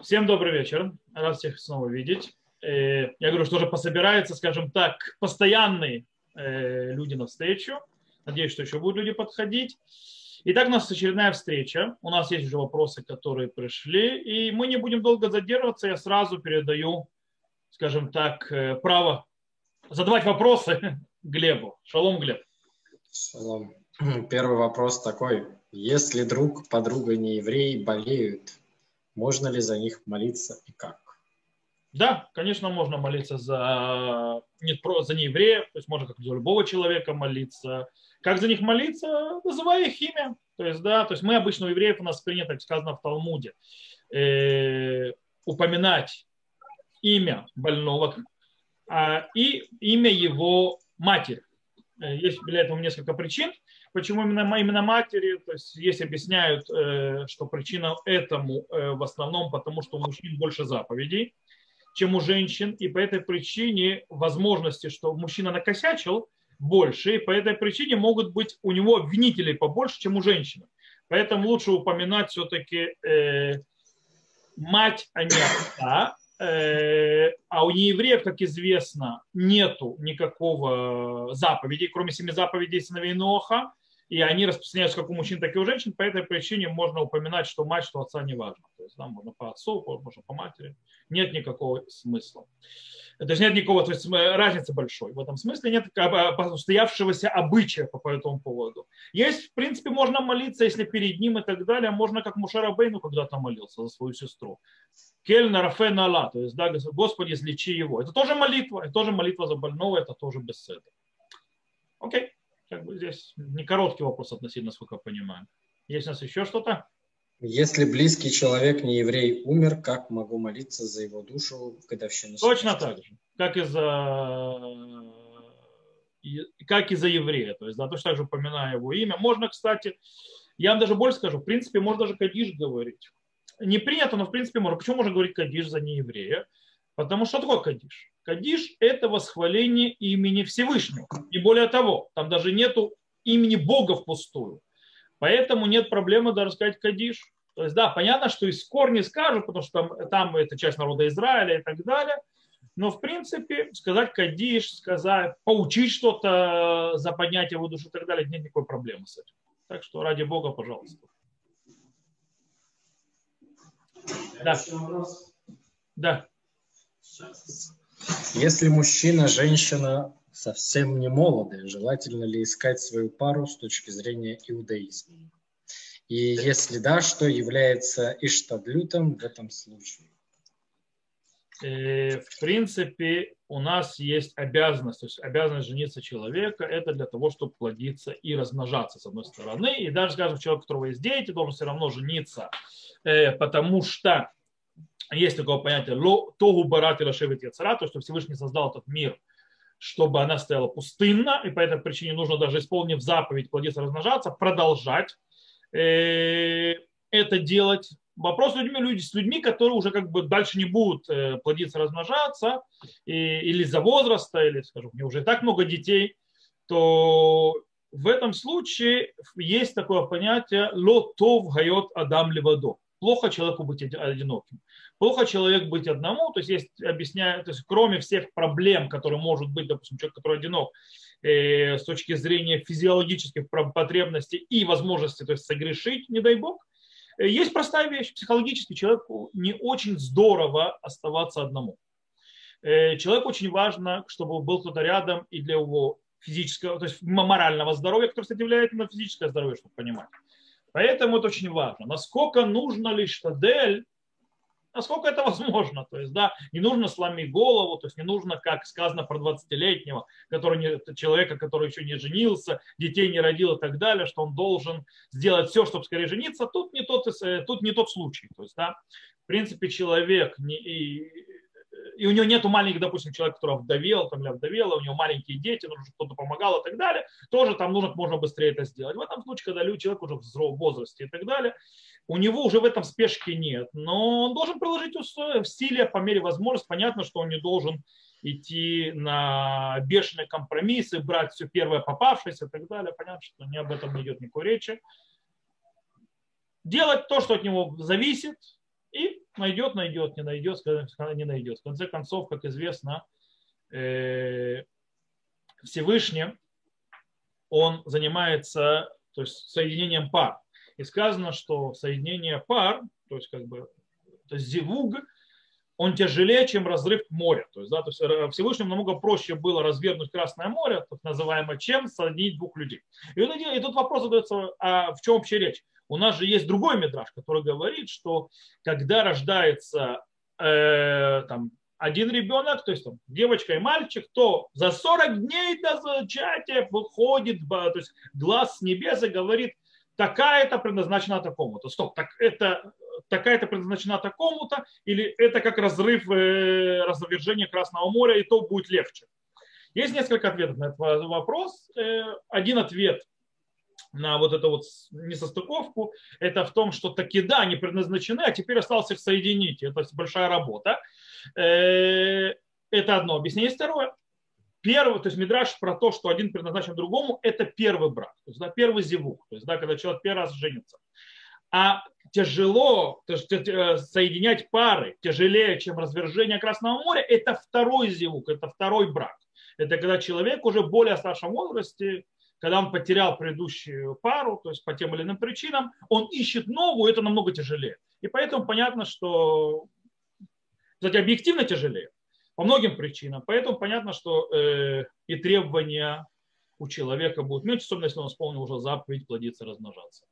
Всем добрый вечер. Рад всех снова видеть. Э, я говорю, что уже пособираются, скажем так, постоянные э, люди на встречу. Надеюсь, что еще будут люди подходить. Итак, у нас очередная встреча. У нас есть уже вопросы, которые пришли. И мы не будем долго задерживаться. Я сразу передаю, скажем так, э, право задавать вопросы Глебу. Шалом, Глеб. Шалом. Первый вопрос такой. Если друг, подруга не еврей болеют, можно ли за них молиться и как? Да, конечно, можно молиться за, не просто за неевреев, то есть можно как за любого человека молиться. Как за них молиться? Называя их имя. То есть, да, то есть мы обычно у евреев, у нас принято, сказано в Талмуде, э, упоминать имя больного а, и имя его матери. Э, есть для этого несколько причин. Почему именно, именно матери? То есть есть объясняют, э, что причина этому э, в основном потому, что у мужчин больше заповедей, чем у женщин, и по этой причине возможности, что мужчина накосячил, больше, и по этой причине могут быть у него обвинителей побольше, чем у женщины. Поэтому лучше упоминать все-таки э, мать, а не отца, а у неевреев, как известно, нету никакого заповеди, кроме семи заповедей сыновей Ноха, и они распространяются как у мужчин, так и у женщин. По этой причине можно упоминать, что мать, что отца не важно. То есть, да, можно по отцу, можно по матери. Нет никакого смысла. То есть нет никакого, то есть разницы большой. В этом смысле нет устоявшегося обычая по, по этому поводу. Есть, в принципе, можно молиться, если перед ним и так далее. Можно, как Мушара Бейну когда-то молился за свою сестру. Кельна Рафена Ала, то есть, да, Господи, излечи его. Это тоже молитва, это тоже молитва за больного, это тоже беседа. Окей, как бы здесь не короткий вопрос относительно, сколько я понимаю. Есть у нас еще что-то? Если близкий человек не еврей умер, как могу молиться за его душу в годовщину? Точно так же, как и за как и за еврея. То есть, да, точно так же упоминая его имя. Можно, кстати, я вам даже больше скажу, в принципе, можно даже кадиш говорить. Не принято, но в принципе можно. Почему можно говорить кадиш за нееврея? Потому что, что такое кадиш? Кадиш – это восхваление имени Всевышнего. И более того, там даже нету имени Бога впустую. Поэтому нет проблемы даже сказать Кадиш. То есть, да, понятно, что из корни скажут, потому что там, там это часть народа Израиля и так далее. Но, в принципе, сказать Кадиш, сказать, поучить что-то за поднятие его души и так далее, нет никакой проблемы с этим. Так что, ради Бога, пожалуйста. Да. Да. Если мужчина, женщина совсем не молодые, желательно ли искать свою пару с точки зрения иудаизма? И если да, что является иштадлютом в этом случае? Э, в принципе, у нас есть обязанность, то есть обязанность жениться человека, это для того, чтобы плодиться и размножаться, с одной стороны. И даже, скажем, человек, у которого есть дети, должен все равно жениться, э, потому что есть такое понятие тогу барат и расшевит яцера, то, что Всевышний создал этот мир чтобы она стояла пустынна, и по этой причине нужно даже исполнив заповедь плодиться, размножаться, продолжать э, это делать. Вопрос с людьми, люди, с людьми, которые уже как бы дальше не будут э, плодиться, размножаться, и, или за возраста, или, скажем, у них уже и так много детей, то в этом случае есть такое понятие «лотов гайот адам левадо» плохо человеку быть одиноким. Плохо человек быть одному, то есть есть, объясняю, то есть кроме всех проблем, которые может быть, допустим, человек, который одинок, э, с точки зрения физиологических потребностей и возможности, то есть согрешить, не дай бог, э, есть простая вещь. Психологически человеку не очень здорово оставаться одному. Э, человеку очень важно, чтобы был кто-то рядом и для его физического, то есть морального здоровья, которое, кстати, влияет на физическое здоровье, чтобы понимать. Поэтому это очень важно. Насколько нужно ли штадель, насколько это возможно. То есть, да, не нужно сломить голову, то есть не нужно, как сказано про 20-летнего, который не, человека, который еще не женился, детей не родил и так далее, что он должен сделать все, чтобы скорее жениться. Тут не тот, э, тут не тот случай. То есть, да, в принципе, человек не, и, и у него нету маленьких, допустим, человек, который вдовел, там, или вдовела, у него маленькие дети, нужно, кто-то помогал и так далее, тоже там нужно можно быстрее это сделать. В этом случае, когда человек уже в возрасте и так далее, у него уже в этом спешки нет, но он должен приложить стиле по мере возможности. Понятно, что он не должен идти на бешеные компромиссы, брать все первое попавшееся и так далее. Понятно, что не об этом не идет никакой речи. Делать то, что от него зависит, и найдет, найдет, не найдет, не найдет. В конце концов, как известно, э, Всевышний, он занимается то есть, соединением пар. И сказано, что соединение пар, то есть как бы то есть зивуг, он тяжелее, чем разрыв моря. То есть, да, то есть э, Всевышнему намного проще было развернуть Красное море, так называемое, чем соединить двух людей. И, он, и тут вопрос задается, а в чем вообще речь? У нас же есть другой мидраж, который говорит, что когда рождается э, там, один ребенок, то есть там, девочка и мальчик, то за 40 дней до зачатия выходит, то есть глаз с небес и говорит, такая-то предназначена такому-то. Стоп, так это такая-то предназначена такому-то, или это как разрыв, э, разовержение Красного моря, и то будет легче. Есть несколько ответов на этот вопрос. Э, один ответ на вот эту вот несостыковку, это в том, что таки да, они предназначены, а теперь осталось их соединить. Это большая работа. Э, это одно объяснение. Второе. Первый, то есть мидраж про то, что один предназначен другому, это первый брак, то есть да, первый зевук, то есть да, когда человек первый раз женится. А тяжело то есть, э, соединять пары, тяжелее, чем развержение Красного моря, это второй зевук, это второй брак. Это когда человек уже более старшем возрасте, когда он потерял предыдущую пару, то есть по тем или иным причинам, он ищет новую, это намного тяжелее. И поэтому понятно, что кстати, объективно тяжелее по многим причинам. Поэтому понятно, что э, и требования у человека будут меньше, особенно если он исполнил уже заповедь плодиться, размножаться.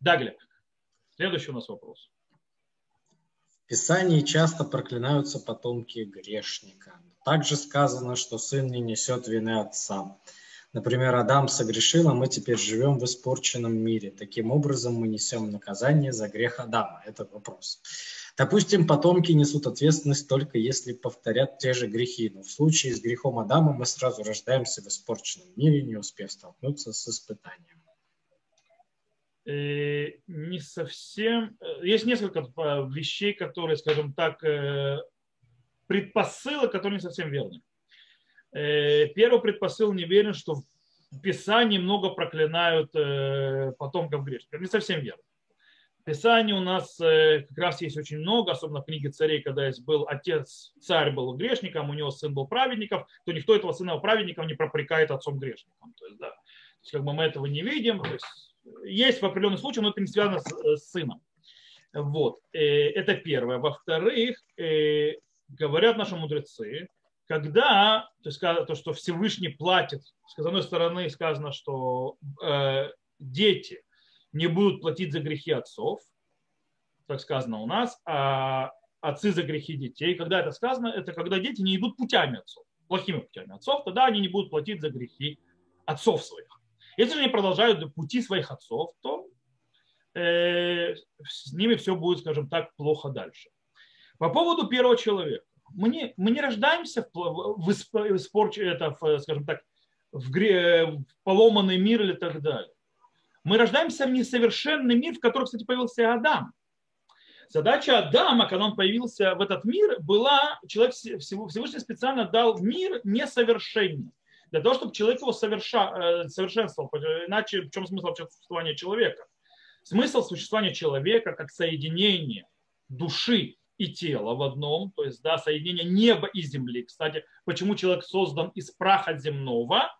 Да, Глеб. Следующий у нас вопрос. В Писании часто проклинаются потомки грешника. Также сказано, что сын не несет вины отца. Например, Адам согрешил, а мы теперь живем в испорченном мире. Таким образом, мы несем наказание за грех Адама. Это вопрос. Допустим, потомки несут ответственность только если повторят те же грехи. Но в случае с грехом Адама мы сразу рождаемся в испорченном мире, не успев столкнуться с испытанием. Э, не совсем. Э, есть несколько э, вещей, которые, скажем так, предпосылок, которые не совсем верны. Первый предпосыл неверен, что в Писании много проклинают потомков грешников. Не совсем верно. Писании у нас как раз есть очень много, особенно в книге царей, когда есть был отец, царь был грешником, у него сын был праведником, то никто этого сына праведником не пропрекает отцом грешником. То есть, да, то есть, как бы мы этого не видим. То есть, есть в определенных случаях, но это не связано с, э, с сыном. Вот. Э, это первое. Во-вторых, э, говорят наши мудрецы, когда, то, есть, то, что Всевышний платит, с одной стороны сказано, что э, дети не будут платить за грехи отцов, так сказано у нас, а отцы за грехи детей. Когда это сказано, это когда дети не идут путями отцов, плохими путями отцов, тогда они не будут платить за грехи отцов своих. Если же они продолжают пути своих отцов, то э, с ними все будет, скажем так, плохо дальше. По поводу первого человека. Мы не, мы не рождаемся в, в, в испорче, это, в, скажем так, в, гре, в поломанный мир или так далее. Мы рождаемся в несовершенный мир, в котором, кстати, появился Адам. Задача Адама, когда он появился в этот мир, была, человек Всевышний специально дал мир несовершенный для того, чтобы человек его соверша, э, совершенствовал. Иначе в чем смысл существования человека? Смысл существования человека как соединение души и тела в одном, то есть да, соединение неба и земли. Кстати, почему человек создан из праха земного,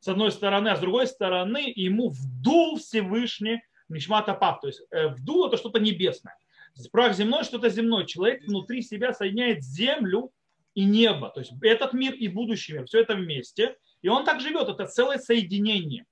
с одной стороны, а с другой стороны ему вдул Всевышний Нишмата Пап, то есть э, вдул это что-то небесное. Прах земной что-то земное. Человек внутри себя соединяет землю и небо, то есть этот мир и будущий мир, все это вместе. И он так живет, это целое соединение.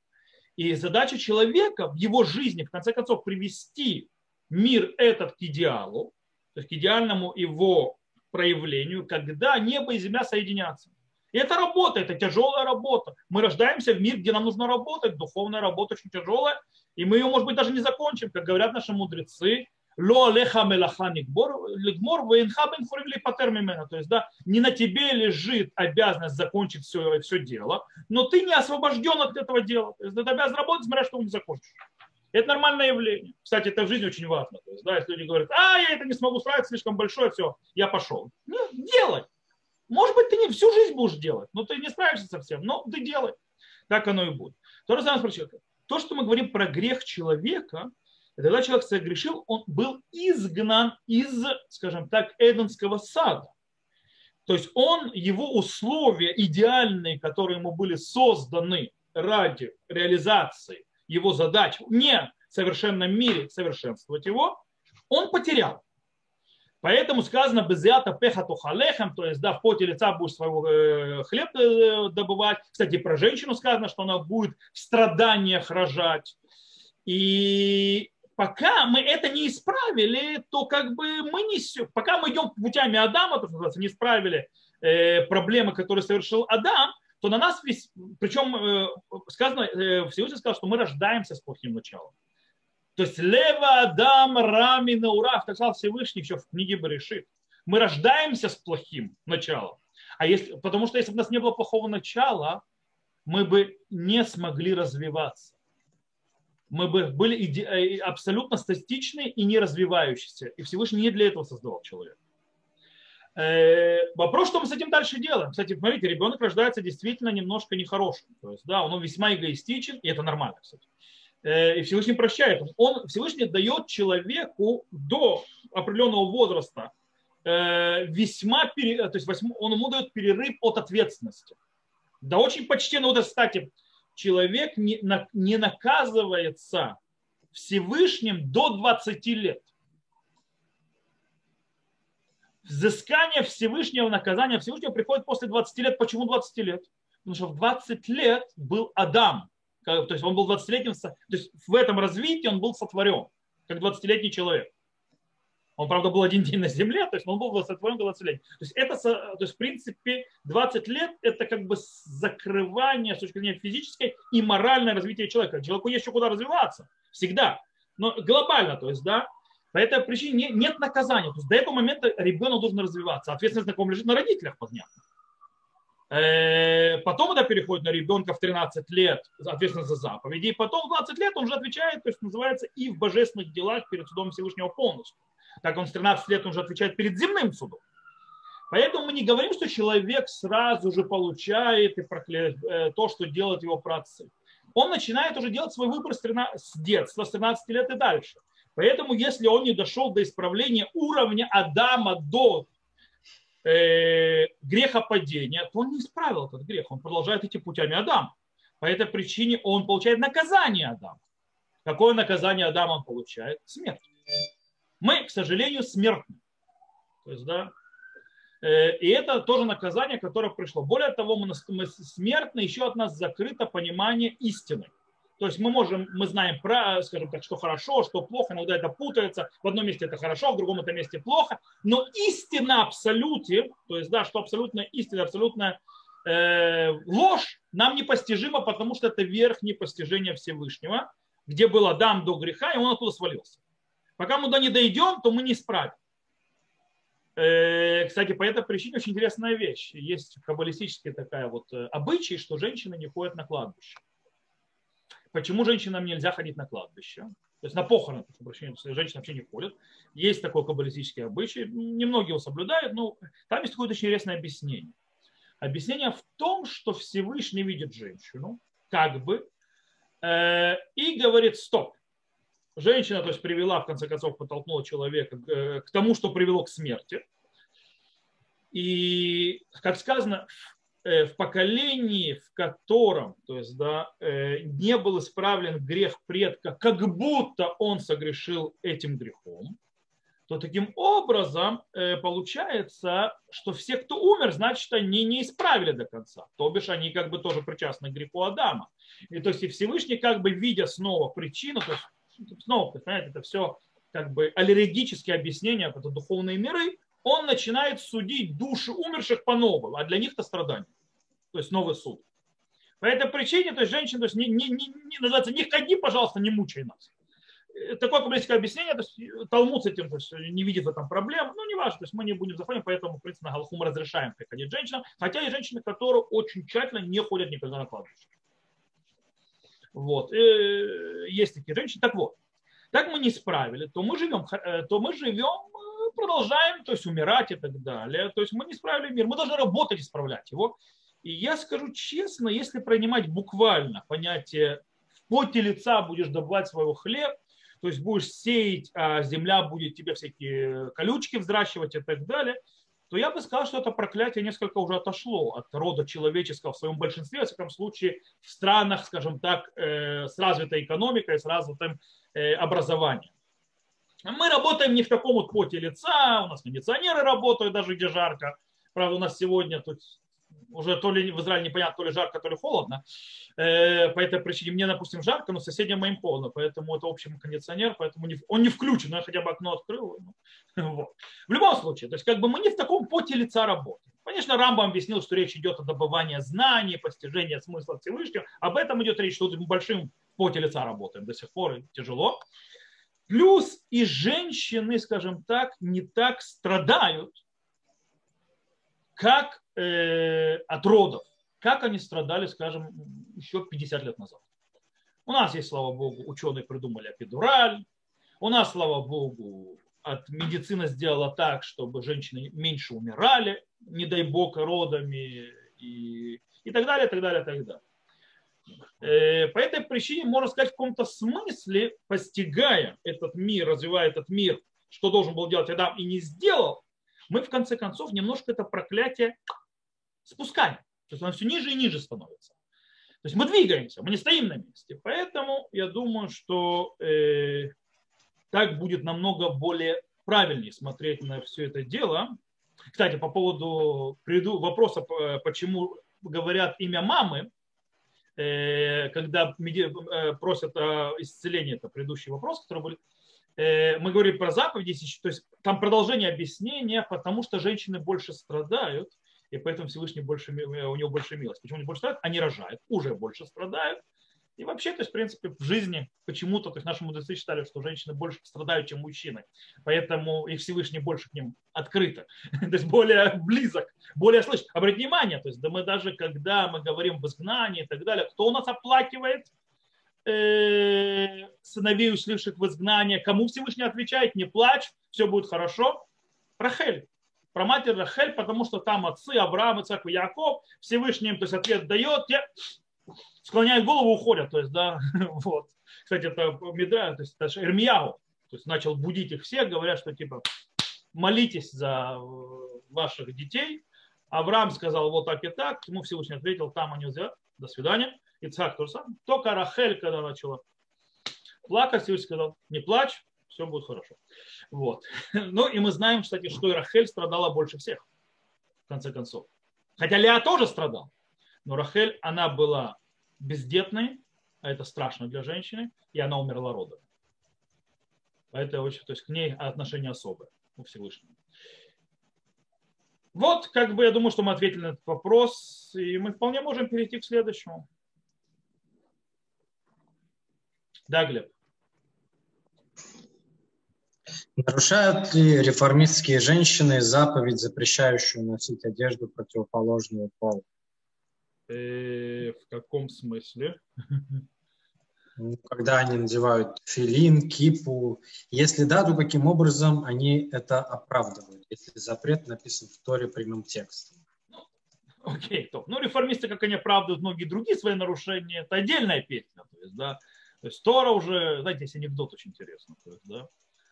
И задача человека в его жизни, в конце концов, привести мир этот к идеалу, то есть к идеальному его проявлению, когда небо и земля соединятся. И это работа, это тяжелая работа. Мы рождаемся в мир, где нам нужно работать, духовная работа очень тяжелая, и мы ее, может быть, даже не закончим, как говорят наши мудрецы, Ло алеха мелаха лигмор вейнха бен хурим патер мимена. То есть, да, не на тебе лежит обязанность закончить все, все дело, но ты не освобожден от этого дела. То есть, ты обязан работать, смотря что он не закончишь. Это нормальное явление. Кстати, это в жизни очень важно. То есть, да, если люди говорят, а, я это не смогу справиться, слишком большое, все, я пошел. Нет, делай. Может быть, ты не всю жизнь будешь делать, но ты не справишься совсем, но ты делай. Так оно и будет. То же самое с человеком. То, что мы говорим про грех человека, И тогда человек согрешил, он был изгнан из, скажем так, Эденского сада. То есть он, его условия идеальные, которые ему были созданы ради реализации его задач не в совершенном мире совершенствовать его, он потерял. Поэтому сказано безиата пеха тухалехем, то есть да, в поте лица будешь своего э, хлеб э, добывать. Кстати, про женщину сказано, что она будет в страданиях рожать. И пока мы это не исправили, то как бы мы не... Пока мы идем путями Адама, то, что называется, не исправили э, проблемы, которые совершил Адам, то на нас весь... Причем э, сказано, э, Всевышний сказал, что мы рождаемся с плохим началом. То есть лева Адам Рами Наурав, так сказал Всевышний еще в книге Баришит. Мы рождаемся с плохим началом. А если, потому что если бы у нас не было плохого начала, мы бы не смогли развиваться мы бы были э, абсолютно статичны и не развивающиеся. И Всевышний не для этого создавал человека. Э, вопрос, что мы с этим дальше делаем. Кстати, смотрите, ребенок рождается действительно немножко нехорошим. То есть, да, он весьма эгоистичен, и это нормально, кстати. Э, и Всевышний прощает. Он, Всевышний дает человеку до определенного возраста весьма, то есть он ему дает перерыв от ответственности. Да очень почти, ну вот, кстати, человек не наказывается Всевышним до 20 лет. Взыскание Всевышнего, наказание Всевышнего приходит после 20 лет. Почему 20 лет? Потому что в 20 лет был Адам. То есть он был 20-летним, то есть в этом развитии он был сотворен, как 20-летний человек. Он, правда, был один день на земле, то есть он был сотворен 20 лет. То есть это, то есть в принципе, 20 лет это как бы закрывание с точки зрения физической и моральное развитие человека. Человеку есть еще куда развиваться, всегда. Но глобально, то есть, да, по этой причине нет наказания. То есть до этого момента ребенок должен развиваться. Ответственность на ком лежит? На родителях, понятно. Э, потом это переходит на ребенка в 13 лет, ответственность за заповеди. И потом в 20 лет он уже отвечает, то есть называется, и в божественных делах перед судом Всевышнего полностью. Так он с 13 лет уже отвечает перед земным судом. Поэтому мы не говорим, что человек сразу же получает и прокля... Э, то, что делают его праотцы. Он начинает уже делать свой выбор с, 13... с детства, с 13 лет и дальше. Поэтому, если он не дошел до исправления уровня Адама до э, греха падения, то он не исправил этот грех. Он продолжает идти путями Адама. По этой причине он получает наказание Адама. Какое наказание Адам он получает? Смерть. Мы, к сожалению, смертны. То есть, да, э, и это тоже наказание, которое пришло. Более того, мы смертны, еще от нас закрыто понимание истины. То есть мы можем, мы знаем про, скажем так, что хорошо, что плохо, иногда это путается. В одном месте это хорошо, в другом это месте плохо. Но истина абсолюте, то есть, да, что абсолютная истина, абсолютная э, ложь нам непостижима, потому что это верхнее постижение Всевышнего, где был Адам до греха, и он оттуда свалился. Пока мы туда не дойдем, то мы не справим. Э, кстати, по этой причине очень интересная вещь. Есть каббалистическая такая вот э, обычай, что женщины не ходят на кладбище. Почему женщинам нельзя ходить на кладбище? То есть на похороны, женщины вообще не ходят. Есть такой каббалистический обычай. Немногие его соблюдают, но там есть какое-то очень интересное объяснение. Объяснение в том, что Всевышний видит женщину, как бы, э, и говорит, стоп, женщина, то есть привела, в конце концов, подтолкнула человека к э, тому, что привело к смерти. И, как сказано, в поколении, в котором то есть, да, э, не был исправлен грех предка, как будто он согрешил этим грехом, то таким образом получается, что все, кто умер, значит, они не исправили до конца. То бишь, они как бы тоже причастны к греху Адама. И то есть и Всевышний, как бы видя снова причину, то есть снова, понимаете, это все как бы аллергические объяснения, это духовные миры, он начинает судить души умерших по-новому, а для них это страдание. То есть новый суд. По этой причине, то есть женщина, то есть не, не, не, не называется, не ходи, пожалуйста, не мучай нас. Э, такое каббалистское объяснение, то есть э, Талмуд с этим то есть, не видит в этом проблем, ну не важно, то есть мы не будем заходить, поэтому, в принципе, на Галаху мы разрешаем приходить женщинам, хотя и женщины, которые очень тщательно не ходят никогда на кладбище. Вот. Э, есть такие женщины. Так вот, так мы не справили, то мы живем, э, то мы живем, продолжаем, то есть умирать и так далее. То есть мы не справили мир, мы должны работать исправлять его. И я скажу честно, если принимать буквально понятие в поте лица будешь добывать своего хлеб, то есть будешь сеять, а земля будет тебе всякие колючки взращивать и так далее, то я бы сказал, что это проклятие несколько уже отошло от рода человеческого в своем большинстве, во всяком случае, в странах, скажем так, э, с развитой экономикой, с развитым э, образованием. Мы работаем не в таком вот поте лица, у нас кондиционеры работают даже где жарко. Правда, у нас сегодня тут уже то ли в Израиле непонятно, то ли жарко, то ли холодно. Э, по этой причине мне, допустим, жарко, но соседям моим холодно, поэтому это общий кондиционер, поэтому он не включен, но я хотя бы окно открыл. Вот. В любом случае, то есть как бы мы не в таком поте лица работаем. Конечно, Рамбам объяснил, что речь идет о добывании знаний, постижении смысла Всевышнего. Об этом идет речь, что мы большим поте лица работаем до сих пор, и тяжело. Плюс и женщины, скажем так, не так страдают, как э, от родов, как они страдали, скажем, еще 50 лет назад. У нас есть, слава богу, ученые придумали эпидураль. У нас, слава богу, от медицина сделала так, чтобы женщины меньше умирали, не дай бог, родами и, и так далее, так далее, так далее. Э, по этой причине, можно сказать, в каком-то смысле, постигая этот мир, развивая этот мир, что должен был делать Адам и не сделал, мы в конце концов немножко это проклятие спускаем. То есть оно все ниже и ниже становится. То есть мы двигаемся, мы не стоим на месте. Поэтому я думаю, что э, так будет намного более правильнее смотреть на все это дело. Кстати, по поводу вопроса, почему говорят имя мамы, когда э, просят о исцелении, это предыдущий вопрос, который был, э, мы говорим про заповеди, то есть там продолжение объяснения, потому что женщины больше страдают, и поэтому Всевышний больше, у него больше милости. Почему они больше страдают? Они рожают, уже больше страдают. И вообще, то есть, в принципе, в жизни почему-то, то есть наши мудрецы считали, что женщины больше страдают, чем мужчины. Поэтому и Всевышний больше к ним открыто, то есть более близок, более слышит. Обратите внимание, то есть да мы даже, когда мы говорим в изгнании и так далее, кто у нас оплакивает э, сыновей, ушливших в изгнание, кому Всевышний отвечает, не плачь, все будет хорошо. Рахель про матерь Рахель, потому что там отцы Авраам, Ицак и Яков, Всевышний им то есть, ответ дает, те склоняют голову, уходят. То есть, да, вот. Кстати, это Медра, то есть это Ирмияу, то есть начал будить их всех, говорят, что типа молитесь за э, ваших детей. Авраам сказал вот так и так, ему Всевышний ответил, там они взяли, до свидания. Ицхак тоже сам. Только Рахель, когда начала плакать, Всевышний сказал, не плачь, все будет хорошо. Вот. Ну и мы знаем, кстати, что и Рахель страдала больше всех, в конце концов. Хотя Леа тоже страдал. Но Рахель, она была бездетной, а это страшно для женщины, и она умерла родом. Это очень, то есть к ней отношение особое у Всевышнего. Вот, как бы я думаю, что мы ответили на этот вопрос, и мы вполне можем перейти к следующему. Да, Глеб. Нарушают ли реформистские женщины заповедь, запрещающую носить одежду противоположного пола? Э, в каком смысле? Когда они надевают филин, кипу. Если да, то каким образом они это оправдывают, если запрет написан в Торе прямым текстом? Окей, топ. Ну, реформисты, как они оправдывают многие другие свои нарушения, это отдельная песня. То есть, да, то есть Тора уже, знаете, есть анекдот очень интересный. То есть, да,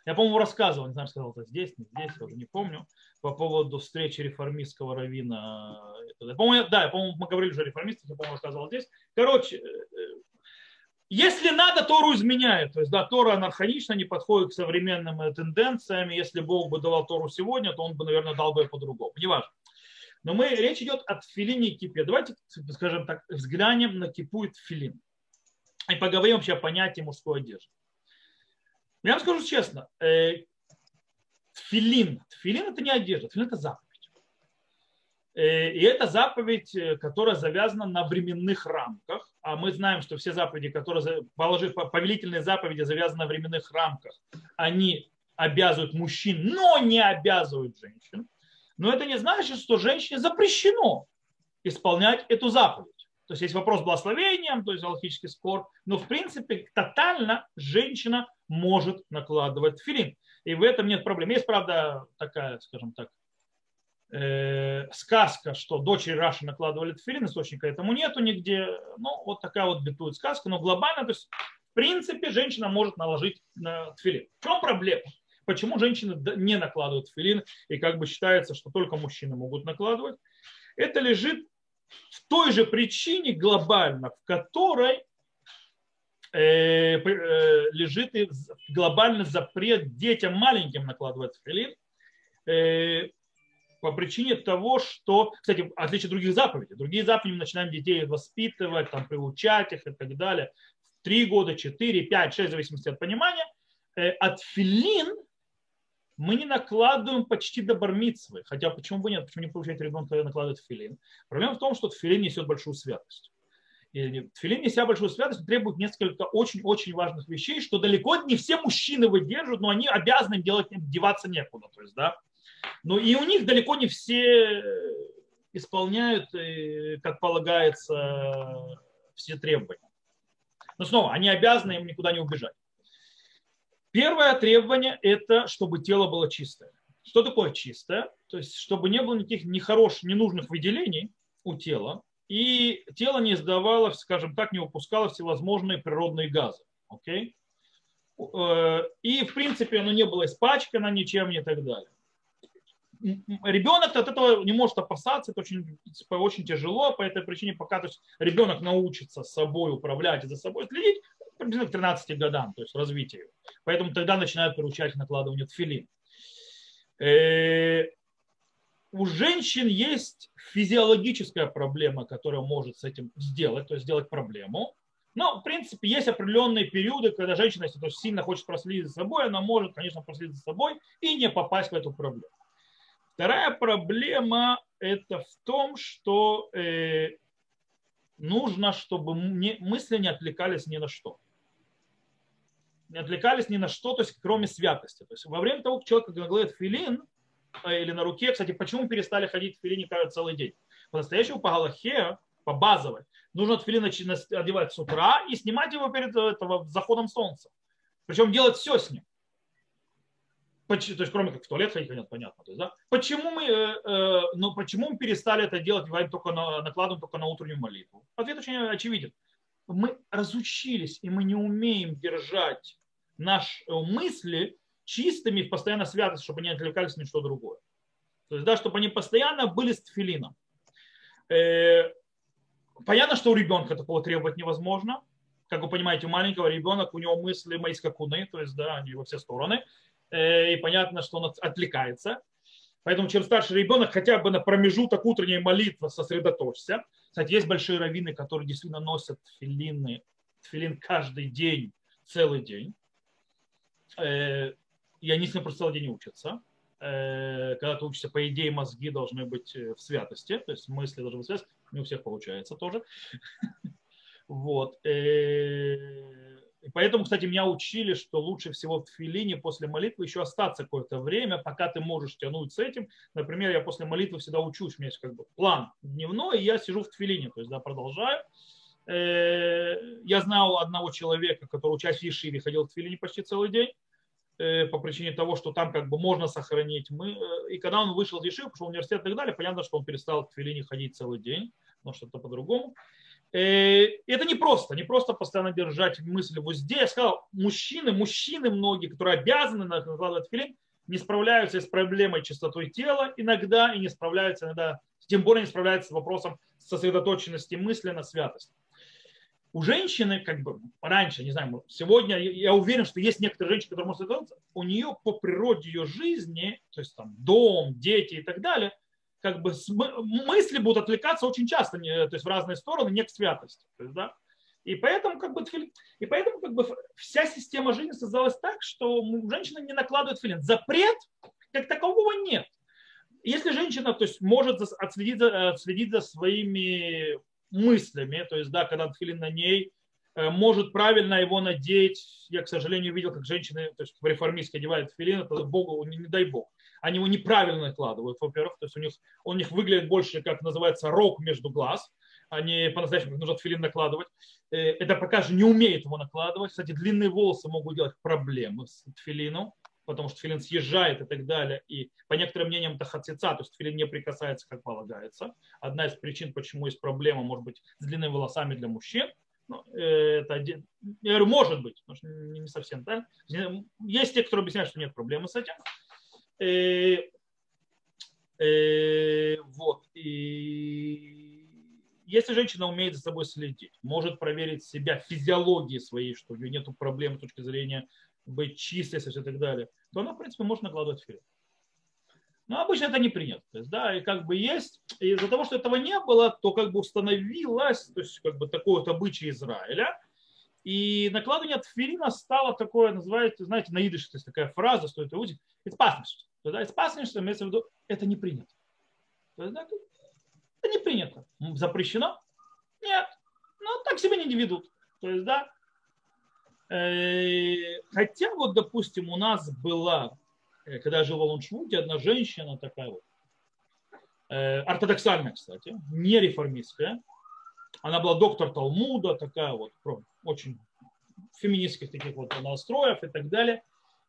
я, по-моему, рассказывал, не знаю, сказал это здесь, не здесь, я уже не помню, по поводу встречи реформистского равина. по-моему, да, я, по-моему, мы говорили уже о реформистах, я, по-моему, рассказывал здесь. Короче, э, э, если надо, Тору изменяет. То есть, да, Тора анархонично, не подходит к современным э, тенденциям. Если Бог бы давал Тору сегодня, то он бы, наверное, дал бы по-другому. Неважно. Но мы, речь идет о филине и кипе. Давайте, скажем так, взглянем на кипу и филин. И поговорим вообще о понятии мужской одежды. Я вам скажу честно, э, тфилин, тфилин это не одежда, тфилин это заповедь. Э, и это заповедь, э, которая завязана на временных рамках. А мы знаем, что все заповеди, которые положив, повелительные заповеди завязаны на временных рамках, они обязывают мужчин, но не обязывают женщин. Но это не значит, что женщине запрещено исполнять эту заповедь. То есть есть вопрос благословением, то есть алхический спор, но в принципе тотально женщина может накладывать филин. И в этом нет проблем. Есть, правда, такая, скажем так, э, сказка, что дочери Раши накладывали тфилин, источника этому нету нигде. Ну, вот такая вот битует сказка. Но глобально, то есть, в принципе, женщина может наложить на тфилин. В чем проблема? Почему женщины не накладывают тфилин и как бы считается, что только мужчины могут накладывать? Это лежит в той же причине глобально, в которой э, э, лежит и глобальный запрет детям маленьким накладывать тфилин э, по причине того, что, кстати, отличие от других заповедей, другие заповеди мы начинаем детей воспитывать, там, приучать их и так далее. Три года, четыре, пять, шесть, в зависимости от понимания. От филин мы не накладываем почти до бармитсвы. Хотя почему бы нет? Почему не получать ребенка, когда накладывает филин? Проблема в том, что филин несет большую святость. И тфилин, неся большую святость, требует несколько очень-очень важных вещей, что далеко не все мужчины выдерживают, но они обязаны делать, деваться некуда. То есть, да? Но и у них далеко не все исполняют, э, как полагается, все требования. Но снова, они обязаны им никуда не убежать. Первое требование – это чтобы тело было чистое. Что такое чистое? То есть, чтобы не было никаких нехороших, ненужных выделений у тела, и тело не издавало, скажем так, не выпускало всевозможные природные газы. Okay? Э, и, в принципе, оно не было испачкано ничем и так далее. Ребенок от этого не может опасаться, это очень, очень тяжело, по этой причине, пока то есть, ребенок научится собой управлять и за собой следить, приблизительно к 13 годам, то есть развитию. Поэтому тогда начинают поручать накладывание тфилин. Э, у женщин есть физиологическая проблема, которая может с этим сделать, то есть сделать проблему. Но, в принципе, есть определенные периоды, когда женщина, если то сильно хочет проследить за собой, она может, конечно, проследить за собой и не попасть в эту проблему. Вторая проблема это в том, что э, нужно, чтобы мысли не отвлекались ни на что не отвлекались ни на что, то есть кроме святости. То есть во время того, как человек говорит филин э, или на руке, кстати, почему перестали ходить в филине целый день? По-настоящему по Галахе, по базовой, нужно филин одевать с утра и снимать его перед э, этого, заходом солнца. Причем делать все с ним. То есть, кроме как в туалет ходить, нет, понятно. То есть, да? почему, мы, э, э, ну, почему мы перестали это делать, только на, накладываем только на утреннюю молитву? Ответ очень очевиден мы разучились, и мы не умеем держать наши э, мысли чистыми, постоянно святость, чтобы они отвлекались на что другое. То есть, да, чтобы они постоянно были с тфилином. Э, понятно, что у ребенка такого требовать невозможно. Как вы понимаете, у маленького ребенка у него мысли мои скакуны, то есть, да, они во все стороны. Э, и понятно, что он отвлекается. Поэтому чем старше ребенок, хотя бы на промежуток утренней молитвы сосредоточься. Кстати, есть большие раввины, которые действительно носят филины, филин каждый день, целый день. Э, и они с ним просто целый день учатся. Э, когда ты учишься, по идее, мозги должны быть э, в святости, то есть мысли должны быть в святости. Не у всех получается тоже. Вот. Поэтому, кстати, меня учили, что лучше всего в филине после молитвы еще остаться какое-то время, пока ты можешь тянуть с этим. Например, я после молитвы всегда учусь, у меня есть как бы план дневной, и я сижу в тфилине, то есть да, продолжаю. Э, я знал одного человека, который, учась в Ешиве, ходил в тфилине почти целый день э, по причине того, что там как бы можно сохранить. Мы, э, и когда он вышел из Ешивы, пошел в университет и так далее, понятно, что он перестал в тфилине ходить целый день, но что-то по-другому. Э, это не просто, не просто постоянно держать мысли вот здесь. Я сказал, мужчины, мужчины многие, которые обязаны накладывать филин, не справляются с проблемой чистоты тела иногда и не справляются иногда, тем более не справляются с вопросом сосредоточенности мысли на святость. У женщины, как бы раньше, не знаю, сегодня я уверен, что есть некоторые женщины, которые могут сосредоточиться, у нее по природе ее жизни, то есть там дом, дети и так далее – как бы мысли будут отвлекаться очень часто, то есть в разные стороны, не к святости. То есть, да? И поэтому, как бы, и поэтому как бы, вся система жизни создалась так, что женщина не накладывает филин. Запрет как такового нет. Если женщина то есть, может отследить, за, отследить за своими мыслями, то есть, да, когда филин на ней, э, может правильно его надеть. Я, к сожалению, видел, как женщины, то есть в реформистке одевают филин, это Богу, не, не дай Бог они его неправильно накладывают, во-первых, то есть у них, он у них выглядит больше, как называется, рог между глаз, они по-настоящему нужно тфилин накладывать. Э, это пока же не умеет его накладывать. Кстати, длинные волосы могут делать проблемы с тфилином, потому что тфилин съезжает и так далее. И по некоторым мнениям это хацица, то есть тфилин не прикасается, как полагается. Одна из причин, почему есть проблема, может быть, с длинными волосами для мужчин. Ну, это, я говорю, может быть, потому что не совсем так. Есть те, кто объясняют, что нет проблемы с этим. И, и, вот. И если женщина умеет за собой следить, может проверить себя физиологией своей, что у нее нет проблем с точки зрения быть чистой и так далее, то она, в принципе, может накладывать филин. Но обычно это не принято. То есть, да, и как бы есть, и из-за того, что этого не было, то как бы установилось, то есть как бы такой вот обычай Израиля, и накладывание тфилина стало такое, называется, знаете, на идыше, то есть такая фраза, что это it's punished. То есть, punished, имеется в виду, это не принято. Это не принято. Запрещено? Нет. Ну, так себя не ведут. То есть, да. Э, хотя вот, допустим, у нас была Э, когда я жил в Алуншвуте, одна женщина такая вот, э, ортодоксальная, кстати, не реформистская. Она была доктор Талмуда, такая вот, очень феминистских таких вот настроев и так далее.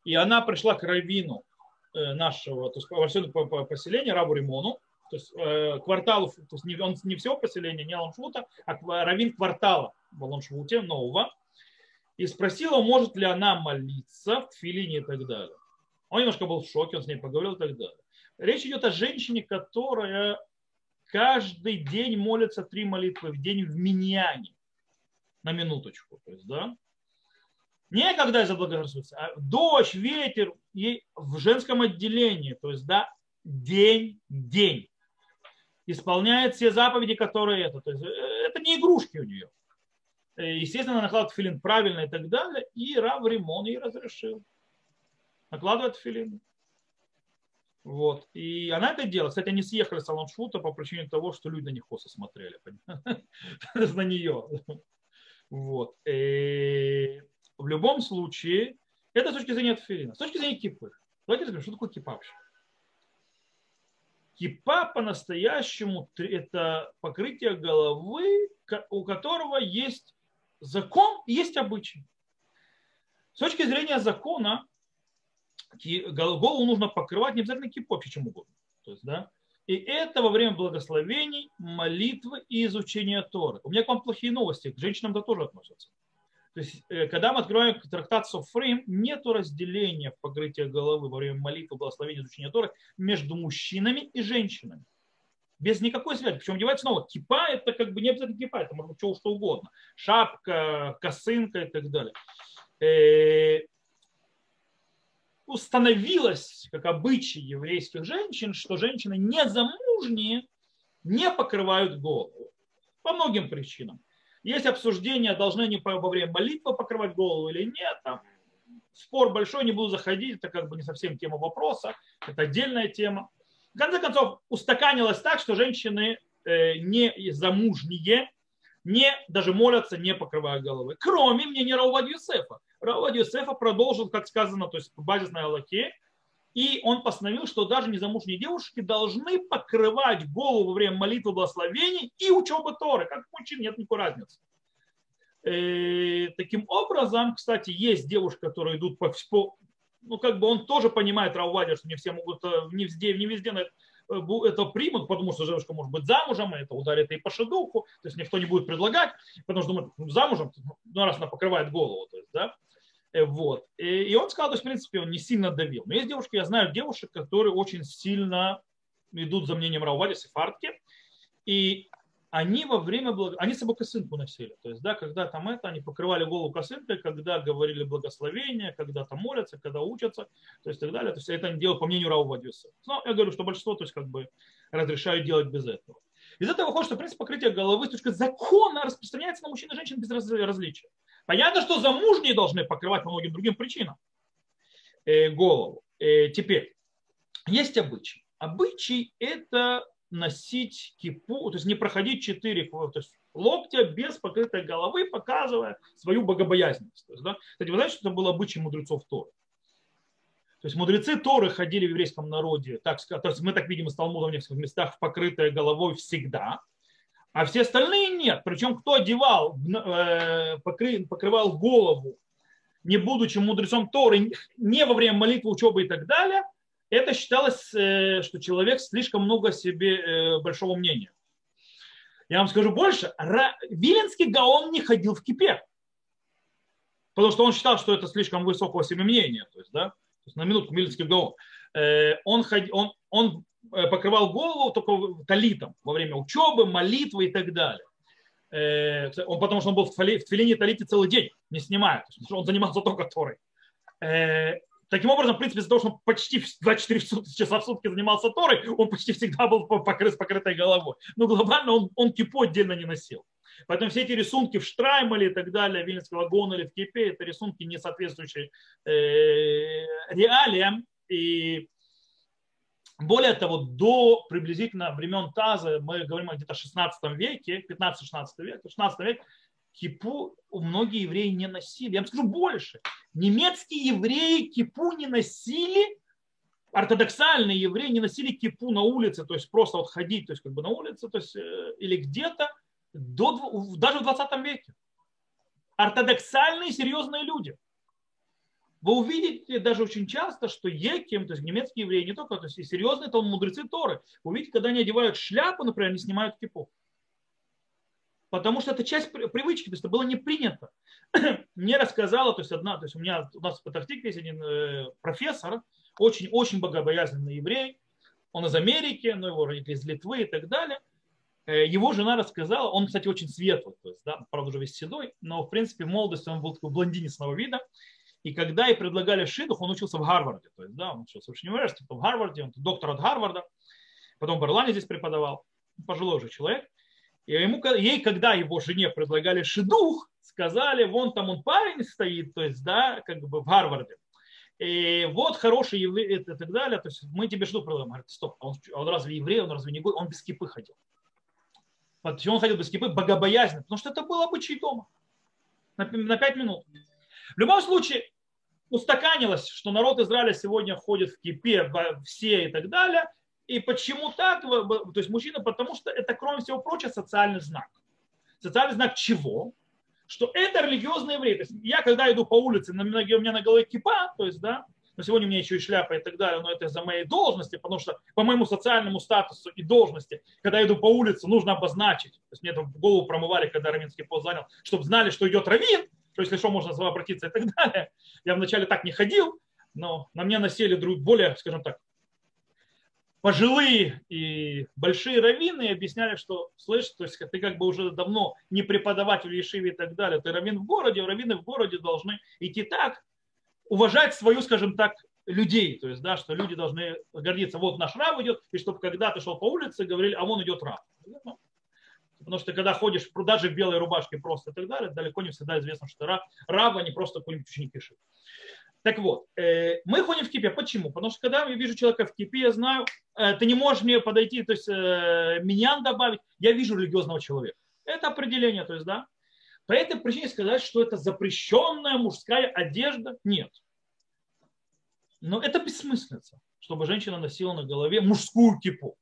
И она пришла к раввину э, нашего, то есть во всем поселения, Рабу Римону, то есть кварталу, то есть не, он не всего поселения, не Аланшвута, а раввин квартала в Аланшвуте, нового, и спросила, может ли она молиться в Тфилине и так далее. Он немножко был в шоке, он с ней поговорил и так далее. Речь идет о женщине, которая каждый день молится три молитвы в день в миньяне. На минуточку. То есть, да? Не когда заблагодарствуется, а дождь, ветер и в женском отделении. То есть, да, день, день. Исполняет все заповеди, которые это. То есть, э, это не игрушки у нее. Э, естественно, она накладывает филин правильно и так далее. И Рав Римон ей разрешил накладывает филин. Вот. И она это делала. Кстати, они съехали с Аланшута по причине того, что люди на них косо смотрели. На нее. Вот. И в любом случае, это с точки зрения филина. С точки зрения кипы. Давайте разберем, что такое кипа вообще. Кипа по-настоящему это покрытие головы, у которого есть закон и есть обычай. С точки зрения закона, голову нужно покрывать не обязательно кипой, чем угодно. То есть, да, и это во время благословений, молитвы и изучения Торы. У меня к вам плохие новости, к женщинам это тоже относятся. То есть, э, когда мы открываем трактат Софрим, нет разделения в покрытии головы во время молитвы, благословения, изучения Торы между мужчинами и женщинами. Без никакой связи. Причем одевать снова кипа, это как бы не обязательно кипа, это может быть что, что угодно. Шапка, косынка и так далее э, установилось, как обычай еврейских женщин, что женщины незамужние не покрывают голову. По многим причинам. Есть обсуждение, должны они во время молитвы покрывать голову или нет. Там спор большой, не буду заходить, это как бы не совсем тема вопроса, это отдельная тема. В конце концов, устаканилось так, что женщины э, не замужние, не, даже молятся, не покрывая головы. Кроме мнения Раувад Юсефа. Равад Юсефа продолжил, как сказано, то есть базисной Аллахе, и он постановил, что даже незамужние девушки должны покрывать голову во время молитвы благословений и учебы Торы. Как мужчин нет никакой разницы. И, э, таким образом, кстати, есть девушки, которые идут по, по ну, как бы он тоже понимает Раувадия, что не все могут э, не везде, не везде э, это примут, потому что девушка может быть замужем, и это ударит и по шедуху, то есть никто не будет предлагать, потому что думает, ну, замужем, ну, раз она покрывает голову, то есть, да, вот. И он сказал, то есть, в принципе, он не сильно давил. Но есть девушки, я знаю девушек, которые очень сильно идут за мнением Раували, сефардки. И они во время, благ... они с собой косынку носили. То есть, да, когда там это, они покрывали голову косынкой, когда говорили благословения, когда там молятся, когда учатся, то есть, и так далее. То есть, это они делают по мнению Рау Вадиуса. Но я говорю, что большинство, то есть, как бы разрешают делать без этого. Из этого выходит, что, в принципе, покрытие головы с точки закона распространяется на мужчин и женщин без различия. Понятно, что замужние должны покрывать по многим другим причинам э, голову. Э, теперь, есть обычай. Обычай – это носить кипу, то есть не проходить четыре то есть локтя без покрытой головы, показывая свою богобоязненность. Да? Кстати, вы знаете, что это было обычай мудрецов Торы? То есть мудрецы Торы ходили в еврейском народе, так, то есть мы так видим из Талмуда в нескольких местах, покрытая головой всегда – а все остальные нет. Причем кто одевал, э, покрывал голову, не будучи мудрецом Торы, не во время молитвы, учебы и так далее, это считалось, э, что человек слишком много себе э, большого мнения. Я вам скажу больше. Виленский Гаон не ходил в кипе. Потому что он считал, что это слишком высокого себе мнения. То есть, да? Есть на минутку Виленский Гаон. Э, он, он, он э, покрывал голову только талитом во время учебы, молитвы и так далее. Э, он, потому что он был в твилине талите целый день, не снимая. Он занимался только Торой. Таким образом, в принципе, из-за того, что он почти 24 часа в сутки занимался Торой, он почти всегда был покрыт, покрытой головой. Но глобально он, он кипу отдельно не носил. Поэтому все эти рисунки в Штраймале и так далее, Вильнинского гона или в Кипе, это рисунки, не соответствующие э, реалиям. И более того, до приблизительно времен Таза, мы говорим о где-то 16 веке, 15-16 век, 16 век, кипу многие евреи не носили. Я вам скажу больше. Немецкие евреи кипу не носили, ортодоксальные евреи не носили кипу на улице, то есть просто вот ходить, то есть как бы на улице, то есть э, или где-то, до, даже в 20 веке. Ортодоксальные серьезные люди. Вы увидите даже очень часто, что еким, то есть немецкие евреи, не только, то есть и серьезные там мудрецы Торы, увидите, когда они одевают шляпу, например, они снимают кипу потому что это часть привычки, то есть это было не принято. Мне рассказала, то есть одна, то есть у меня у нас в Патахтике есть один э, профессор, очень-очень богобоязненный еврей, он из Америки, но его родители из Литвы и так далее. Э, его жена рассказала, он, кстати, очень светлый, то есть, да, правда, уже весь седой, но, в принципе, в молодости он был такой блондинистого вида. И когда ей предлагали шидух, он учился в Гарварде, то есть, да, он учился в университете, в Гарварде, он доктор от Гарварда, потом в Барлане здесь преподавал, пожилой уже человек. И ему, ей, когда его жене предлагали шедух, сказали, вон там он парень стоит, то есть, да, как бы в Гарварде. И вот хороший еврей и так далее. То есть мы тебе шедух предлагаем. Говорит, стоп, а он, а он разве еврей, он разве не гой? Он без кипы ходил. Почему он ходил без кипы? Богобоязненно. Потому что это был обычай дома. На, на 5 минут. В любом случае, устаканилось, что народ Израиля сегодня ходит в кипе, все и так далее. И почему так? То есть мужчина, потому что это, кроме всего прочего, социальный знак. Социальный знак чего? Что это религиозный еврей. То есть я, когда иду по улице, у меня на голове кипа, то есть, да, но сегодня у меня еще и шляпа и так далее, но это из-за моей должности, потому что по моему социальному статусу и должности, когда я иду по улице, нужно обозначить. То есть мне это в голову промывали, когда равинский пост занял, чтобы знали, что идет равин, что если что, можно обратиться и так далее. Я вначале так не ходил, но на меня насели более, скажем так, пожилые и большие раввины объясняли, что, слышь, то есть ты как бы уже давно не преподаватель Ешиве и так далее, ты раввин в городе, раввины в городе должны идти так, уважать свою, скажем так, людей, то есть, да, что люди должны гордиться, вот наш раб идет, и чтобы когда ты шел по улице, говорили, а вон идет раб. Потому что когда ходишь даже в белой рубашке просто и так далее, далеко не всегда известно, что раб, раб а не просто какой-нибудь ученик пишет. Так вот, э, мы ходим в кипе. Почему? Потому что когда я вижу человека в кипе, я знаю, э, ты не можешь мне подойти, то есть э, меня добавить, я вижу религиозного человека. Это определение, то есть, да. По этой причине сказать, что это запрещенная мужская одежда, нет. Но это бессмыслица, чтобы женщина носила на голове мужскую кипу.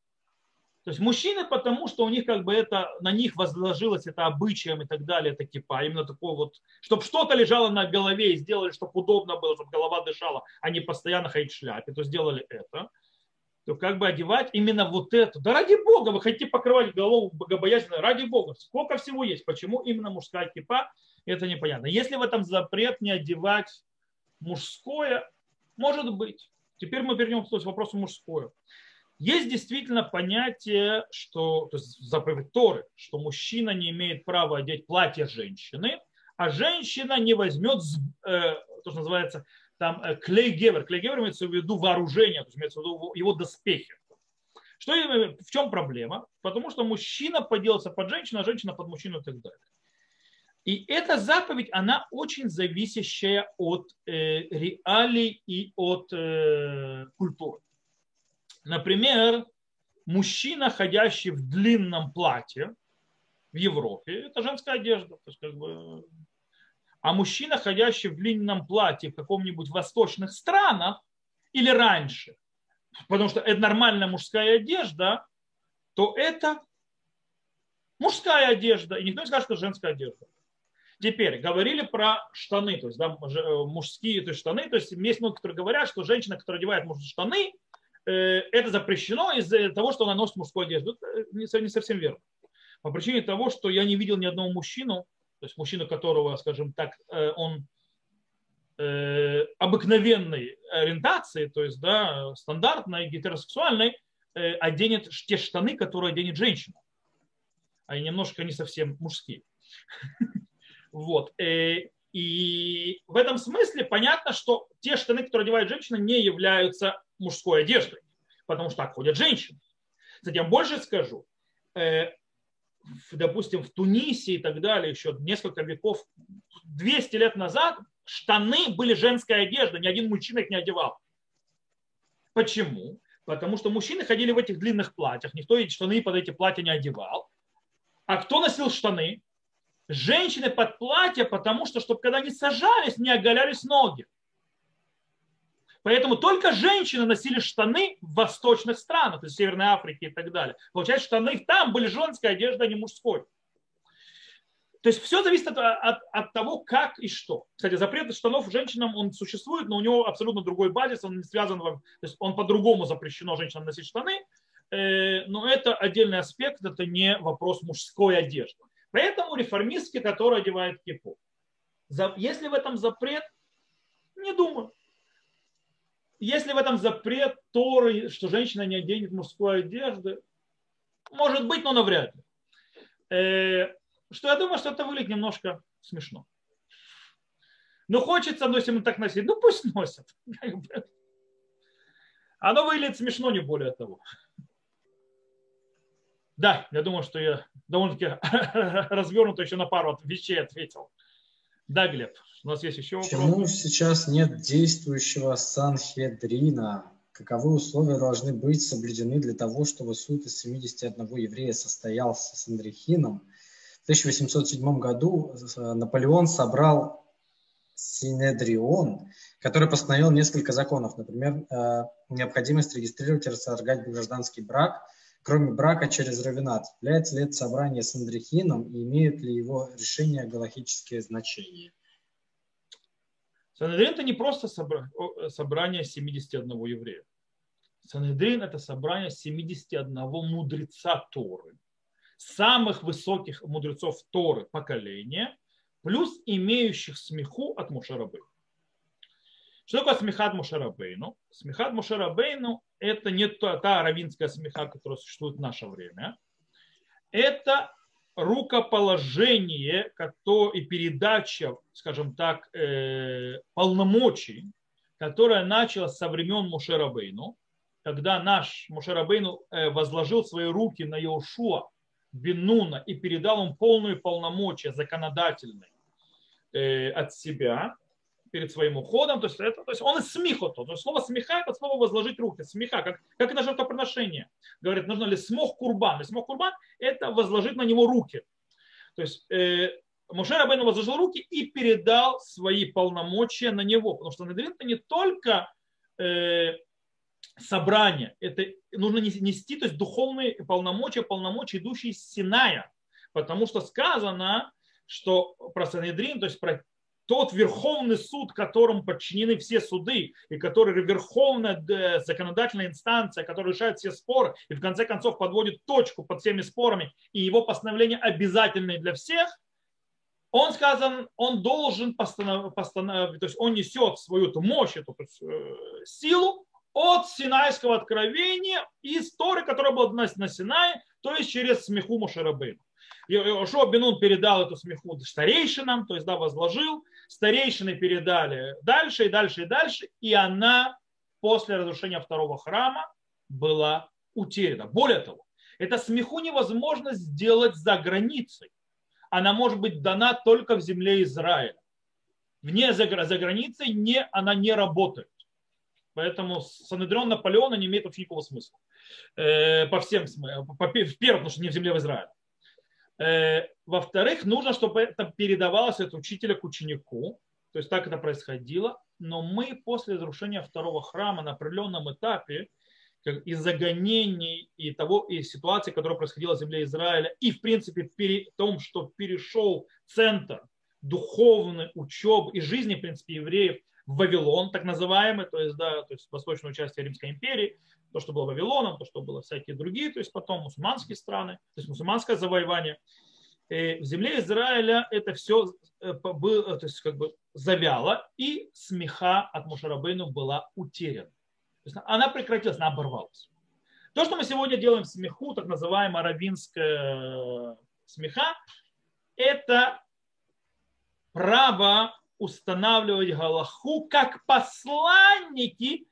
То есть мужчины, потому что у них как бы это, на них возложилось это обычаем и так далее, это кипа, именно такое вот, чтобы что-то лежало на голове и сделали, чтобы удобно было, чтобы голова дышала, а не постоянно ходить в шляпе, то сделали это, то как бы одевать именно вот это. Да ради Бога, вы хотите покрывать голову богобоязненно, ради Бога, сколько всего есть, почему именно мужская кипа, это непонятно. Если в этом запрет не одевать мужское, может быть. Теперь мы вернемся к вопросу мужское. Есть действительно понятие, что, то есть заповедь Торы, что мужчина не имеет права одеть платье женщины, а женщина не возьмет, э, то, что называется, там э, клей-гевер. Клей-гевер имеется в виду вооружение, то есть имеется в виду его доспехи. Что, в чем проблема? Потому что мужчина поделался под женщину, а женщина под мужчину и так далее. И эта заповедь, она очень зависящая от э, реалий и от э, культуры. Например, мужчина, ходящий в длинном платье в Европе, это женская одежда. То есть как бы... А мужчина, ходящий в длинном платье в каком-нибудь восточных странах или раньше, потому что это нормальная мужская одежда, то это мужская одежда. И никто не скажет, что женская одежда. Теперь говорили про штаны, то есть да, мужские то есть штаны. То есть есть многие, которые говорят, что женщина, которая одевает штаны, Э, это запрещено из-за того, что она носит мужскую одежду. Это не совсем верно. по причине того, что я не видел ни одного мужчину, то есть мужчину, которого, скажем так, э, он э, обыкновенной ориентации, то есть да, стандартной, гетеросексуальной, э, оденет те штаны, которые оденет женщина. Они немножко не совсем мужские. Вот. И в этом смысле понятно, что те штаны, которые одевает женщина, не являются мужской одеждой, потому что так ходят женщины. Я больше скажу. Допустим, в Тунисе и так далее, еще несколько веков, 200 лет назад штаны были женская одежда, ни один мужчина их не одевал. Почему? Потому что мужчины ходили в этих длинных платьях, никто эти штаны под эти платья не одевал. А кто носил штаны? Женщины под платье, потому что, чтобы когда они сажались, не оголялись ноги. Поэтому только женщины носили штаны в восточных странах, то есть в Северной Африке и так далее. Получается, штаны там были женской одежды, а не мужской. То есть все зависит от, от, от того, как и что. Кстати, запрет штанов женщинам, он существует, но у него абсолютно другой базис, он не связан, то есть он по-другому запрещено женщинам носить штаны, э, но это отдельный аспект, это не вопрос мужской одежды. Поэтому реформистки, которые одевают кипу. Если в этом запрет, не думаю. Если в этом запрет Торы, что женщина не оденет мужской одежды, может быть, но навряд ли. Э, что я думаю, что это выглядит немножко смешно. Ну, хочется, ну, если мы так носить, ну, пусть носят. Оно выглядит смешно, не более того. Да, я думаю, что я довольно-таки развернуто еще на пару вещей ответил. Да, Глеб, у нас есть еще вопрос. Почему сейчас нет действующего Санхедрина? Каковы условия должны быть соблюдены для того, чтобы суд из 71 еврея состоялся с Андрехином? 1807 году э, Наполеон собрал Синедрион, который постановил несколько законов. Например, э, необходимость регистрировать и расторгать гражданский брак, кроме брака через равенат. Является ли это собрание с Андрехином и имеют ли его решения галахические значения? Санедрин это не просто собрание 71 еврея. Санедрин это собрание 71 мудреца Торы самых высоких мудрецов Торы поколения, плюс имеющих смеху от Мушарабы. Что такое смеха от Мушарабейну? Смеха от Мушарабейну – это не та, та равинская смеха, которая существует в наше время. Это рукоположение и передача, скажем так, э, полномочий, которая началась со времен Мушерабейну, когда наш Мушерабейну э, возложил свои руки на Иошуа, Бенуна и передал ему полную полномочия законодательной э, от себя перед своим уходом. То есть, это, то есть он из смеха. То есть слово смеха это слово возложить руки. Смеха, как, как это жертвоприношение. Говорит, нужно ли смог курбан. И смог курбан это возложить на него руки. То есть э, Рабейну возложил руки и передал свои полномочия на него. Потому что Надрин это не только э, собрание, это нужно нести, то есть духовные полномочия, полномочия, идущие из Синая. Потому что сказано, что про Санедрин, то есть про тот верховный суд, которому подчинены все суды, и который верховная э, законодательная инстанция, которая решает все споры, и в конце концов подводит точку под всеми спорами, и его постановление обязательное для всех, он сказан, он должен постанов, постанов, то есть он несет свою эту мощь, эту э, силу от Синайского откровения из Торы, которая была на Синае, то есть через смеху Мошерабейну. Иошуа Бенун передал эту смеху старейшинам, то есть да, возложил, старейшины передали дальше и дальше и дальше, и она после разрушения второго храма была утеряна. Более того, это смеху невозможно сделать за границей. Она может быть дана только в земле Израиля. Вне за, за границей не, она не работает. Поэтому Санедрион Наполеона не имеет вообще никакого смысла. Э, по всем смыслам. В первых, потому что не в земле в Израиле. Э, во-вторых, нужно, чтобы это передавалось от учителя к ученику. То есть так это происходило. Но мы после разрушения второго храма на определенном этапе из-за гонений и того и ситуации, которая происходила в земле Израиля, и в принципе в том, что перешел центр духовной учебы и жизни, в принципе, евреев в Вавилон, так называемый, то есть, да, то есть восточную часть Римской империи, то, что было Вавилоном, то, что было всякие другие, то есть потом мусульманские страны, то есть мусульманское завоевание. И в земле Израиля это все э, было, то есть как бы завяло, и смеха от Мушарабейну была утеряна. То есть она прекратилась, она оборвалась. То, что мы сегодня делаем в смеху, так называемая равинская смеха, это право устанавливать Галаху как посланники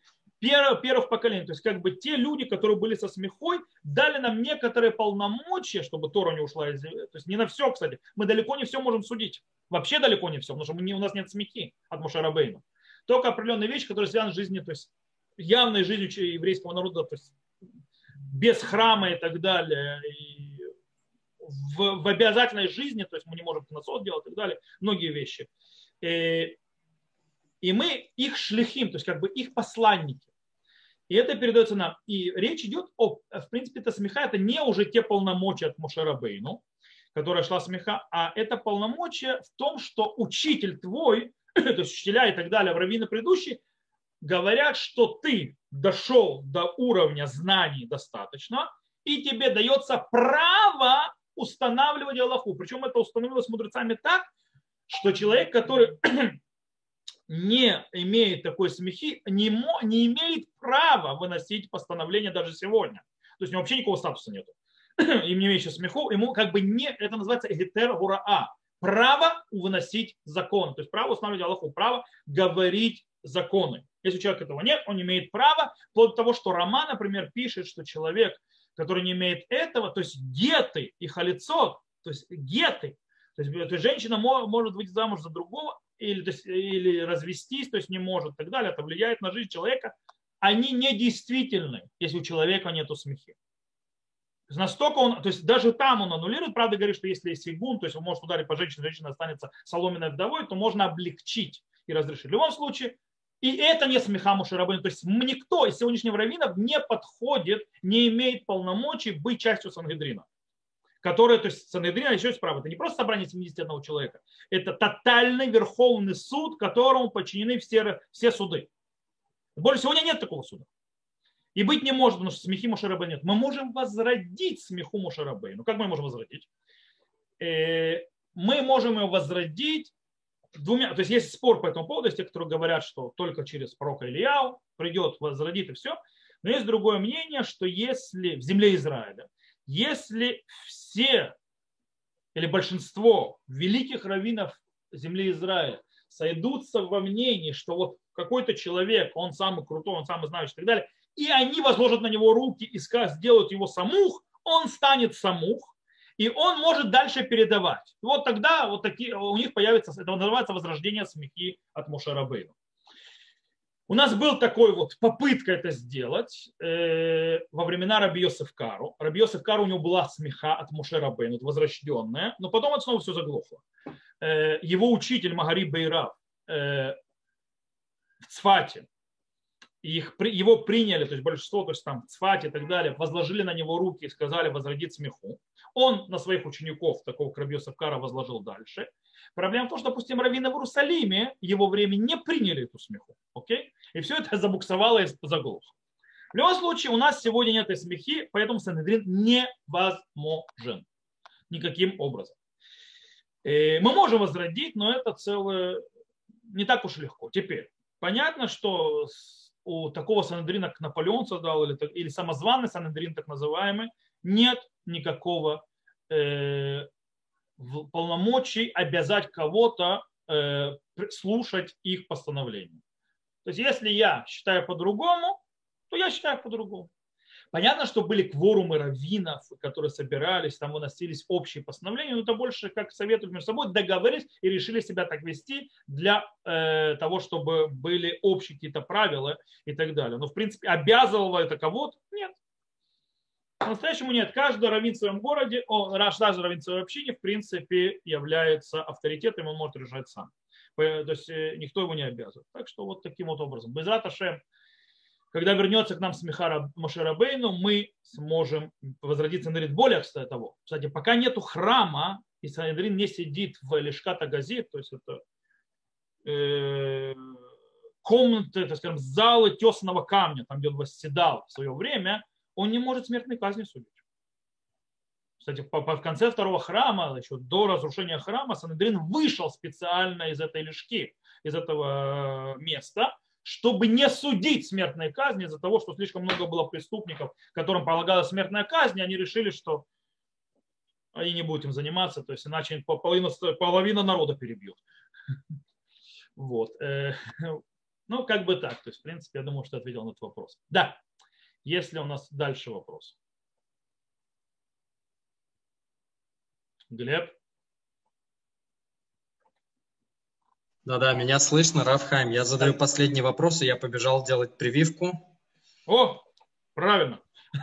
первых, первых поколений. То есть как бы те люди, которые были со смехой, дали нам некоторые полномочия, чтобы Тора не ушла из земли. То есть не на все, кстати. Мы далеко не все можем судить. Вообще далеко не все, потому что мы не, у нас нет смехи от Мушарабейна. Только определенные вещи, которые связаны с жизнью, то есть явной жизнью еврейского народа, то есть без храма и так далее, и в, в обязательной жизни, то есть мы не можем киносот делать и так далее, многие вещи. И, и мы их шлихим, то есть как бы их посланники. И это передается нам. И речь идет о, в принципе, это смеха, это не уже те полномочия от Мушарабейну, которая шла смеха, а это полномочия в том, что учитель твой, то есть учителя и так далее, в раввины предыдущие, говорят, что ты дошел до уровня знаний достаточно, и тебе дается право устанавливать Аллаху. Причем это установилось мудрецами так, что человек, который не имеет такой смехи, не, не имеет права выносить постановление даже сегодня. То есть у него вообще никакого статуса нет. Им не имеющий смеху, ему как бы не, это называется эгетер гураа, право выносить закон, то есть право устанавливать Аллаху, право говорить законы. Если у человека этого нет, он имеет право, вплоть до того, что Роман, например, пишет, что человек, который не имеет этого, то есть геты и халицот, то есть геты, то есть, то есть женщина может выйти замуж за другого или, то есть, или развестись, то есть не может и так далее. Это влияет на жизнь человека. Они недействительны, если у человека нет смехи. Настолько он, то есть даже там он аннулирует, правда говорит, что если есть игун, то есть он может ударить по женщине, женщина останется соломенной вдовой, то можно облегчить и разрешить. В любом случае, и это не смеха Мушарабейну. То есть никто из сегодняшних раввинов не подходит, не имеет полномочий быть частью Сангедрина которое, то есть Санедрин, еще раз право, это не просто собрание 71 человека, это тотальный верховный суд, которому подчинены все, все суды. Более сегодня нет такого суда. И быть не может, потому что смехи Мушарабей нет. Мы можем возродить смеху Мушарабей. Ну как мы можем возродить? Э, мы можем его возродить двумя, то есть есть спор по этому поводу, есть те, которые говорят, что только через пророка Ильяу придет, возродит и все. Но есть другое мнение, что если в земле Израиля если все или большинство великих раввинов земли Израиля сойдутся во мнении, что вот какой-то человек, он самый крутой, он самый знающий и так далее, и они возложат на него руки и сделают его самух, он станет самух, и он может дальше передавать. И вот тогда вот такие, у них появится, это называется возрождение смехи от Мушарабейна. У нас был такой вот попытка это сделать э, во времена Раби Йосеф Кару. Раби Кару у него была смеха от Мушера Бейн, возрожденная, но потом это снова все заглохло. Э, его учитель Магари Бейрав э, в Цфате, их, его приняли, то есть большинство, то есть там в Цфате и так далее, возложили на него руки и сказали возродить смеху. Он на своих учеников, такого как Раби Йосеф Кара, возложил дальше. Проблема в том, что, допустим, раввины в Иерусалиме его время не приняли эту смеху. Окей? И все это забуксовало и заглохло. В любом случае, у нас сегодня нет этой смехи, поэтому Санедрин невозможен никаким образом. Э, мы можем возродить, но это целое не так уж легко. Теперь, понятно, что у такого Санедрина, как Наполеон создал, или, или самозваный Санедрин, так называемый, нет никакого э, полномочий обязать кого-то э, слушать их постановления. То есть если я считаю по-другому, то я считаю по-другому. Понятно, что были кворумы раввинов, которые собирались, там выносились общие постановления, но это больше как советуют между собой, договорились и решили себя так вести для э, того, чтобы были общие какие-то правила и так далее. Но в принципе обязывало это кого-то? Нет. По-настоящему нет. Каждый раввин в своем городе, о, каждый раввин в своей общине, в принципе, является авторитетом, он может решать сам. То есть э, никто его не обязывает. Так что вот таким вот образом. Без Ашем, когда вернется к нам Смехара Мошерабейну, мы сможем возродить Сандрин. Более, кстати, того. Кстати, пока нету храма, и Сандрин не сидит в Лешката Газет, то есть это э, комнаты, так скажем, залы тесаного камня, там, где он восседал в свое время, он не может смертной казни судить. Кстати, в конце второго храма, еще до разрушения храма, Санедрин вышел специально из этой лишки, из этого места, чтобы не судить смертной казни из-за того, что слишком много было преступников, которым полагалась смертная казнь, они решили, что они не будут им заниматься, то есть иначе половина, половина народа перебьют. Вот. Э, ну, как бы так. То есть, в принципе, я думаю, что ответил на этот вопрос. Да. Если у нас дальше вопрос. Глеб? Да-да, меня слышно, Рафхайм. Я задаю последний вопрос, и я побежал делать прививку. О, правильно.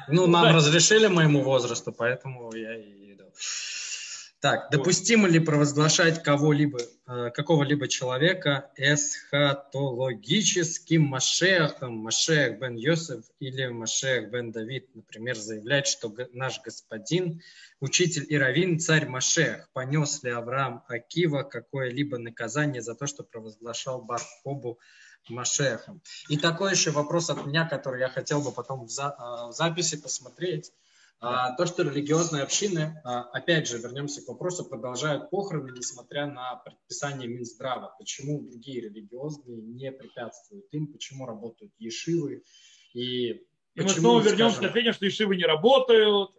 Ну, нам разрешили моему возрасту, поэтому я и иду. Так, допустимо ли провозглашать кого-либо, э, какого-либо человека эсхатологическим Машехом, Машех бен Йосеф или Машех бен Давид, например, заявлять, что наш господин, учитель и раввин, царь Машех, понес ли Авраам Акива какое-либо наказание за то, что провозглашал Бархобу Машехом. И такой еще вопрос от меня, который я хотел бы потом в, за, э, в записи посмотреть. А, то, что религиозные общины, а, опять же, вернемся к вопросу, продолжают похороны, несмотря на предписание Минздрава. Почему другие религиозные не препятствуют им, почему работают ешивы и и Почему, мы снова вернемся скажем, к ответу, что ишивы не работают,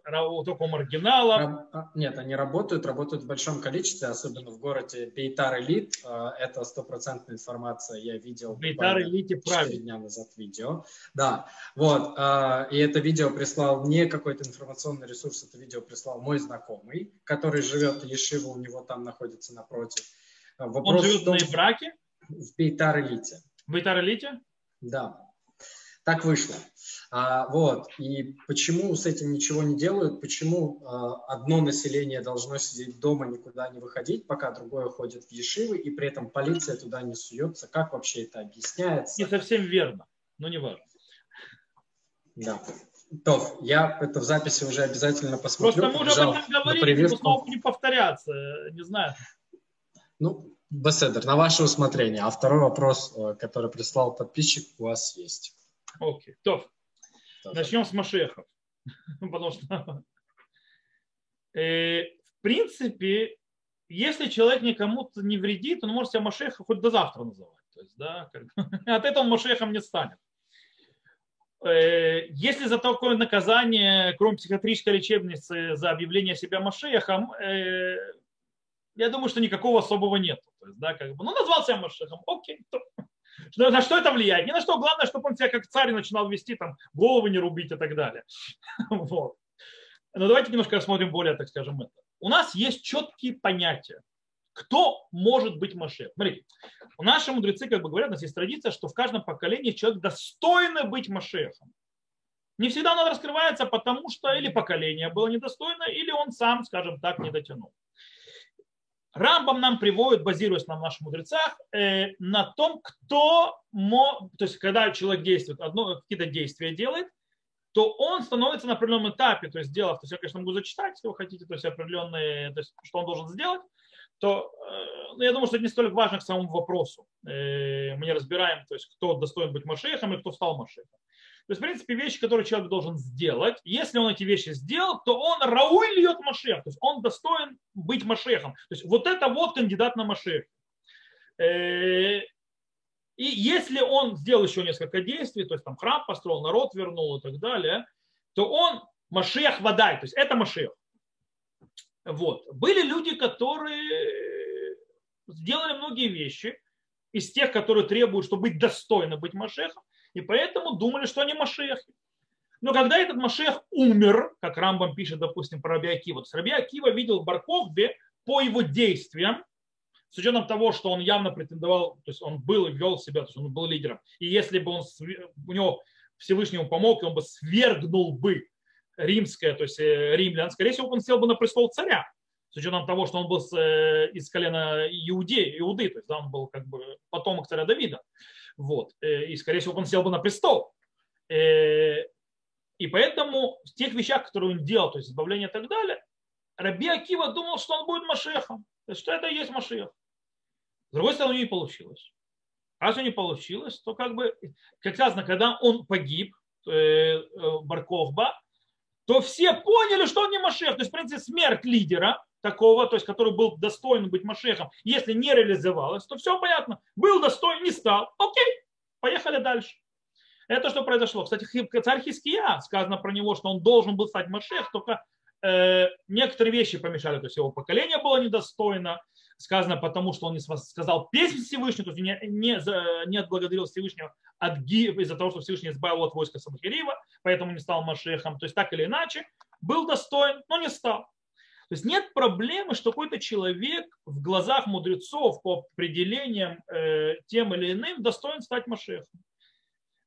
только у маргиналов. А, нет, они работают, работают в большом количестве, особенно в городе Бейтар Элит. А, это стопроцентная информация, я видел Бейтар Элите правильно. дня назад видео. Да, вот, а, и это видео прислал не какой-то информационный ресурс, это видео прислал мой знакомый, который живет, Ешива у него там находится напротив. Вопрос Он живет в том, на Ибраке? В Бейтар Элите. В Бейтар Элите? Да. Так вышло. А, вот. И почему с этим ничего не делают? Почему а, одно население должно сидеть дома, никуда не выходить, пока другое ходит в Ешивы, и при этом полиция туда не суется? Как вообще это объясняется? Не совсем верно, но не важно. Да. То, я это в записи уже обязательно посмотрю. Просто мы уже об этом говорили, снова не повторяться, не знаю. Ну, Беседер, на ваше усмотрение. А второй вопрос, э, который прислал подписчик, у вас есть. Окей, то. Начнем с Машехов. Потому что, э, в принципе, если человек никому-то не вредит, он может себя Машеха хоть до завтра называть. То есть, да, как, от этого он Машехом не станет. Э, если за такое наказание, кроме психиатрической лечебницы, за объявление себя Машехом, э, я думаю, что никакого особого нет. То есть, да, как бы, ну, назвал себя Машехом, окей, то, что, на что это влияет? Ни на что. Главное, чтобы он себя как царь начинал вести, там, головы не рубить и так далее. Вот. Но давайте немножко рассмотрим более, так скажем, это. У нас есть четкие понятия. Кто может быть Машех? Смотрите, у наши мудрецы как бы говорят, у нас есть традиция, что в каждом поколении человек достойно быть Машехом. Не всегда он раскрывается, потому что или поколение было недостойно, или он сам, скажем так, не дотянул. Рамбам нам приводит, базируясь на наших мудрецах, э, на том, кто, мо, то есть когда человек действует, одно, какие-то действия делает, то он становится на определенном этапе, то есть сделав, то есть я, конечно, могу зачитать, если вы хотите, то есть определенные, то есть что он должен сделать, то э, ну, я думаю, что это не столь важно к самому вопросу. Э, мы не разбираем, то есть кто достоин быть Машехом и кто стал Машехом. То есть, в принципе, вещи, которые человек должен сделать, если он эти вещи сделал, то он рауиль льет Машех, то есть он достоин быть Машехом. То есть вот это вот кандидат на Машех. Э, и если он сделал еще несколько действий, то есть там храм построил, народ вернул и так далее, то он Машех водай, то есть это Машех. Вот. Были люди, которые сделали многие вещи из тех, которые требуют, чтобы быть достойным быть Машехом, и поэтому думали, что они Машехи. Но когда этот Машех умер, как Рамбам пишет, допустим, про Раби Акива, то есть видел в Баркохбе по его действиям, с учетом того, что он явно претендовал, то есть он был и вел себя, то есть он был лидером. И если бы он, у него Всевышнему помог, он бы свергнул бы римское, то есть э, римлян, скорее всего, он сел бы на престол царя, с учетом того, что он был э, из колена Иуде, Иуды, то есть да, он был как бы потомок царя Давида. Вот. Э, и, скорее всего, он сел бы на престол. Э, и поэтому в тех вещах, которые он делал, то есть избавление и так далее, Раби Акива думал, что он будет Машехом. Что это и есть Машех. С другой стороны, не получилось. А если не получилось, то как бы, как сказано, когда он погиб, э, Баркохба, то все поняли, что он не Машех. То есть, в принципе, смерть лидера такого, то есть, который был достоин быть Машехом, если не реализовалась, то все понятно. Был достоин, не стал. Окей, поехали дальше. Это что произошло. Кстати, царь Хиския, сказано про него, что он должен был стать Машех, только э, некоторые вещи помешали. То есть его поколение было недостойно, сказано потому, что он не сказал песнь Всевышнего, то есть не, не, не отблагодарил Всевышнего от из-за того, что Всевышний избавил от войска Самхирива, поэтому не стал Машехом. То есть так или иначе, был достоин, но не стал. То есть нет проблемы, что какой-то человек в глазах мудрецов по определениям э, тем или иным достоин стать Машехом.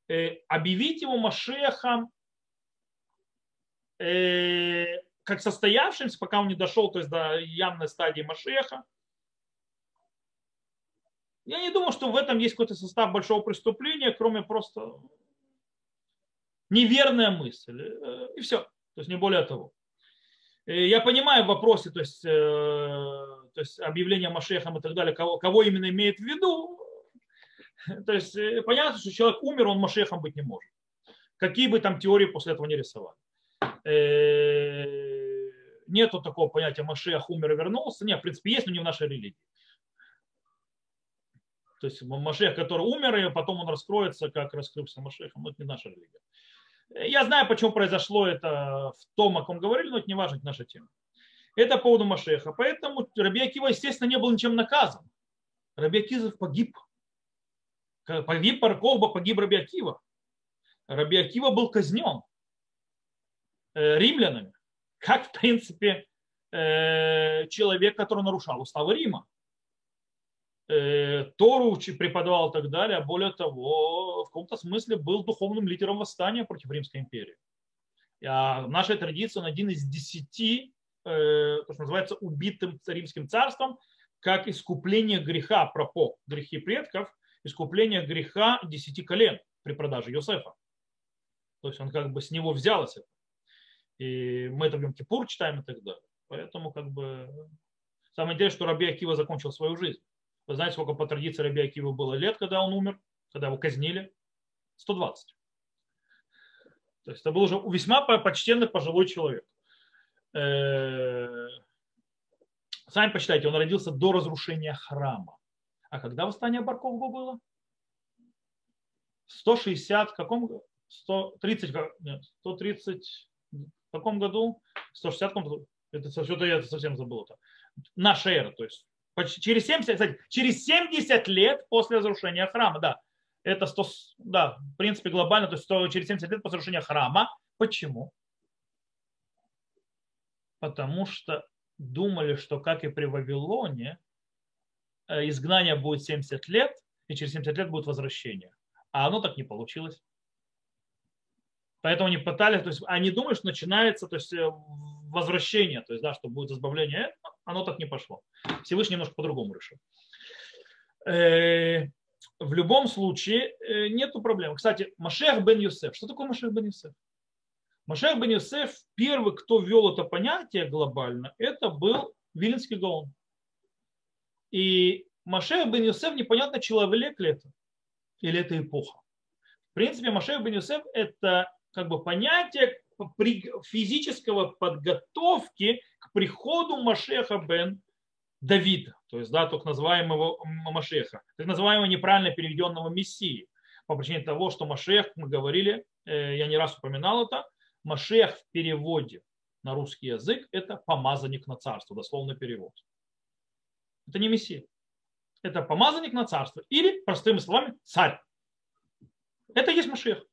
Э, объявить его Машехом э, как состоявшимся, пока он не дошел то есть, до явной стадии Машеха, я не думаю, что в этом есть какой-то состав большого преступления, кроме просто неверная мысль. Э, и все. То есть не более того. Э, я понимаю в вопросе, то есть, э, то есть объявление Машехом и так далее, кого, кого именно имеет в виду. То есть понятно, что человек умер, он Машехом быть не может. Какие бы там теории после этого не рисовали. Нету такого понятия Машех умер и вернулся. Нет, в принципе, есть, но не в нашей религии. То есть Машех, который умер, и потом он раскроется, как раскрылся Машехом. Это не наша религия. Я знаю, почему произошло это в том, о ком говорили, но это не важно, это наша тема. Это по поводу Машеха. Поэтому Раби Акива, естественно, не был ничем наказан. Раби Акизов погиб. Погиб Парковба, погиб Раби Акива. Раби Акива был казнен э, римлянами. Как, в принципе, э, человек, который нарушал уставы Рима. Э, Тору преподавал и так далее, а более того, в каком-то смысле был духовным лидером восстания против Римской империи. А в нашей традиции он один из десяти, э, то, что называется, убитым римским царством, как искупление греха, пропо грехи предков, искупление греха десяти колен при продаже Йосефа. То есть он как бы с него взялось это. И мы это в Йом-Кипур читаем и так далее. Поэтому как бы самое интересное, что Раби Акива закончил свою жизнь. Вы знаете, сколько по традиции Раби Акива было лет, когда он умер, когда его казнили? 120. То есть это был уже весьма почтенный пожилой человек. Э, сами посчитайте, он родился до разрушения храма. А когда восстание Баркового было? 160, в каком 130, нет, 130, в каком году? 160 году? Это что-то я совсем забыл. Это. Наша эра, то есть через 70, кстати, через 70 лет после разрушения храма, да. Это 100, да, в принципе, глобально, то есть 100, через 70 лет после разрушения храма. Почему? Потому что думали, что, как и при Вавилоне, э, изгнание будет 70 лет, и через 70 лет будет возвращение. А оно так не получилось. Поэтому они пытались, то есть они думают, что начинается то есть, э, возвращение, то есть, да, что будет избавление, оно так не пошло. Всевышний немножко по-другому решил. Э, в любом случае, э, нет проблем. Кстати, Машех бен Юсеф. Что такое Машех бен Юсеф? Машех бен Юсеф, первый, кто ввел это понятие глобально, это был Вилинский Гаон. И Машех бен Юсеф непонятно, человек ли это, или это эпоха. В принципе, Машех бен Юсеф это как бы понятие физического подготовки к приходу Машеха бен Давида, то есть да, так называемого Машеха, так называемого неправильно переведенного Мессии, по причине того, что Машех, мы говорили, э, я не раз упоминал это, Машех в переводе на русский язык – это помазанник на царство, дословный перевод. Это не Мессия. Это помазанник на царство. Или, простыми словами, царь. Это есть Машех.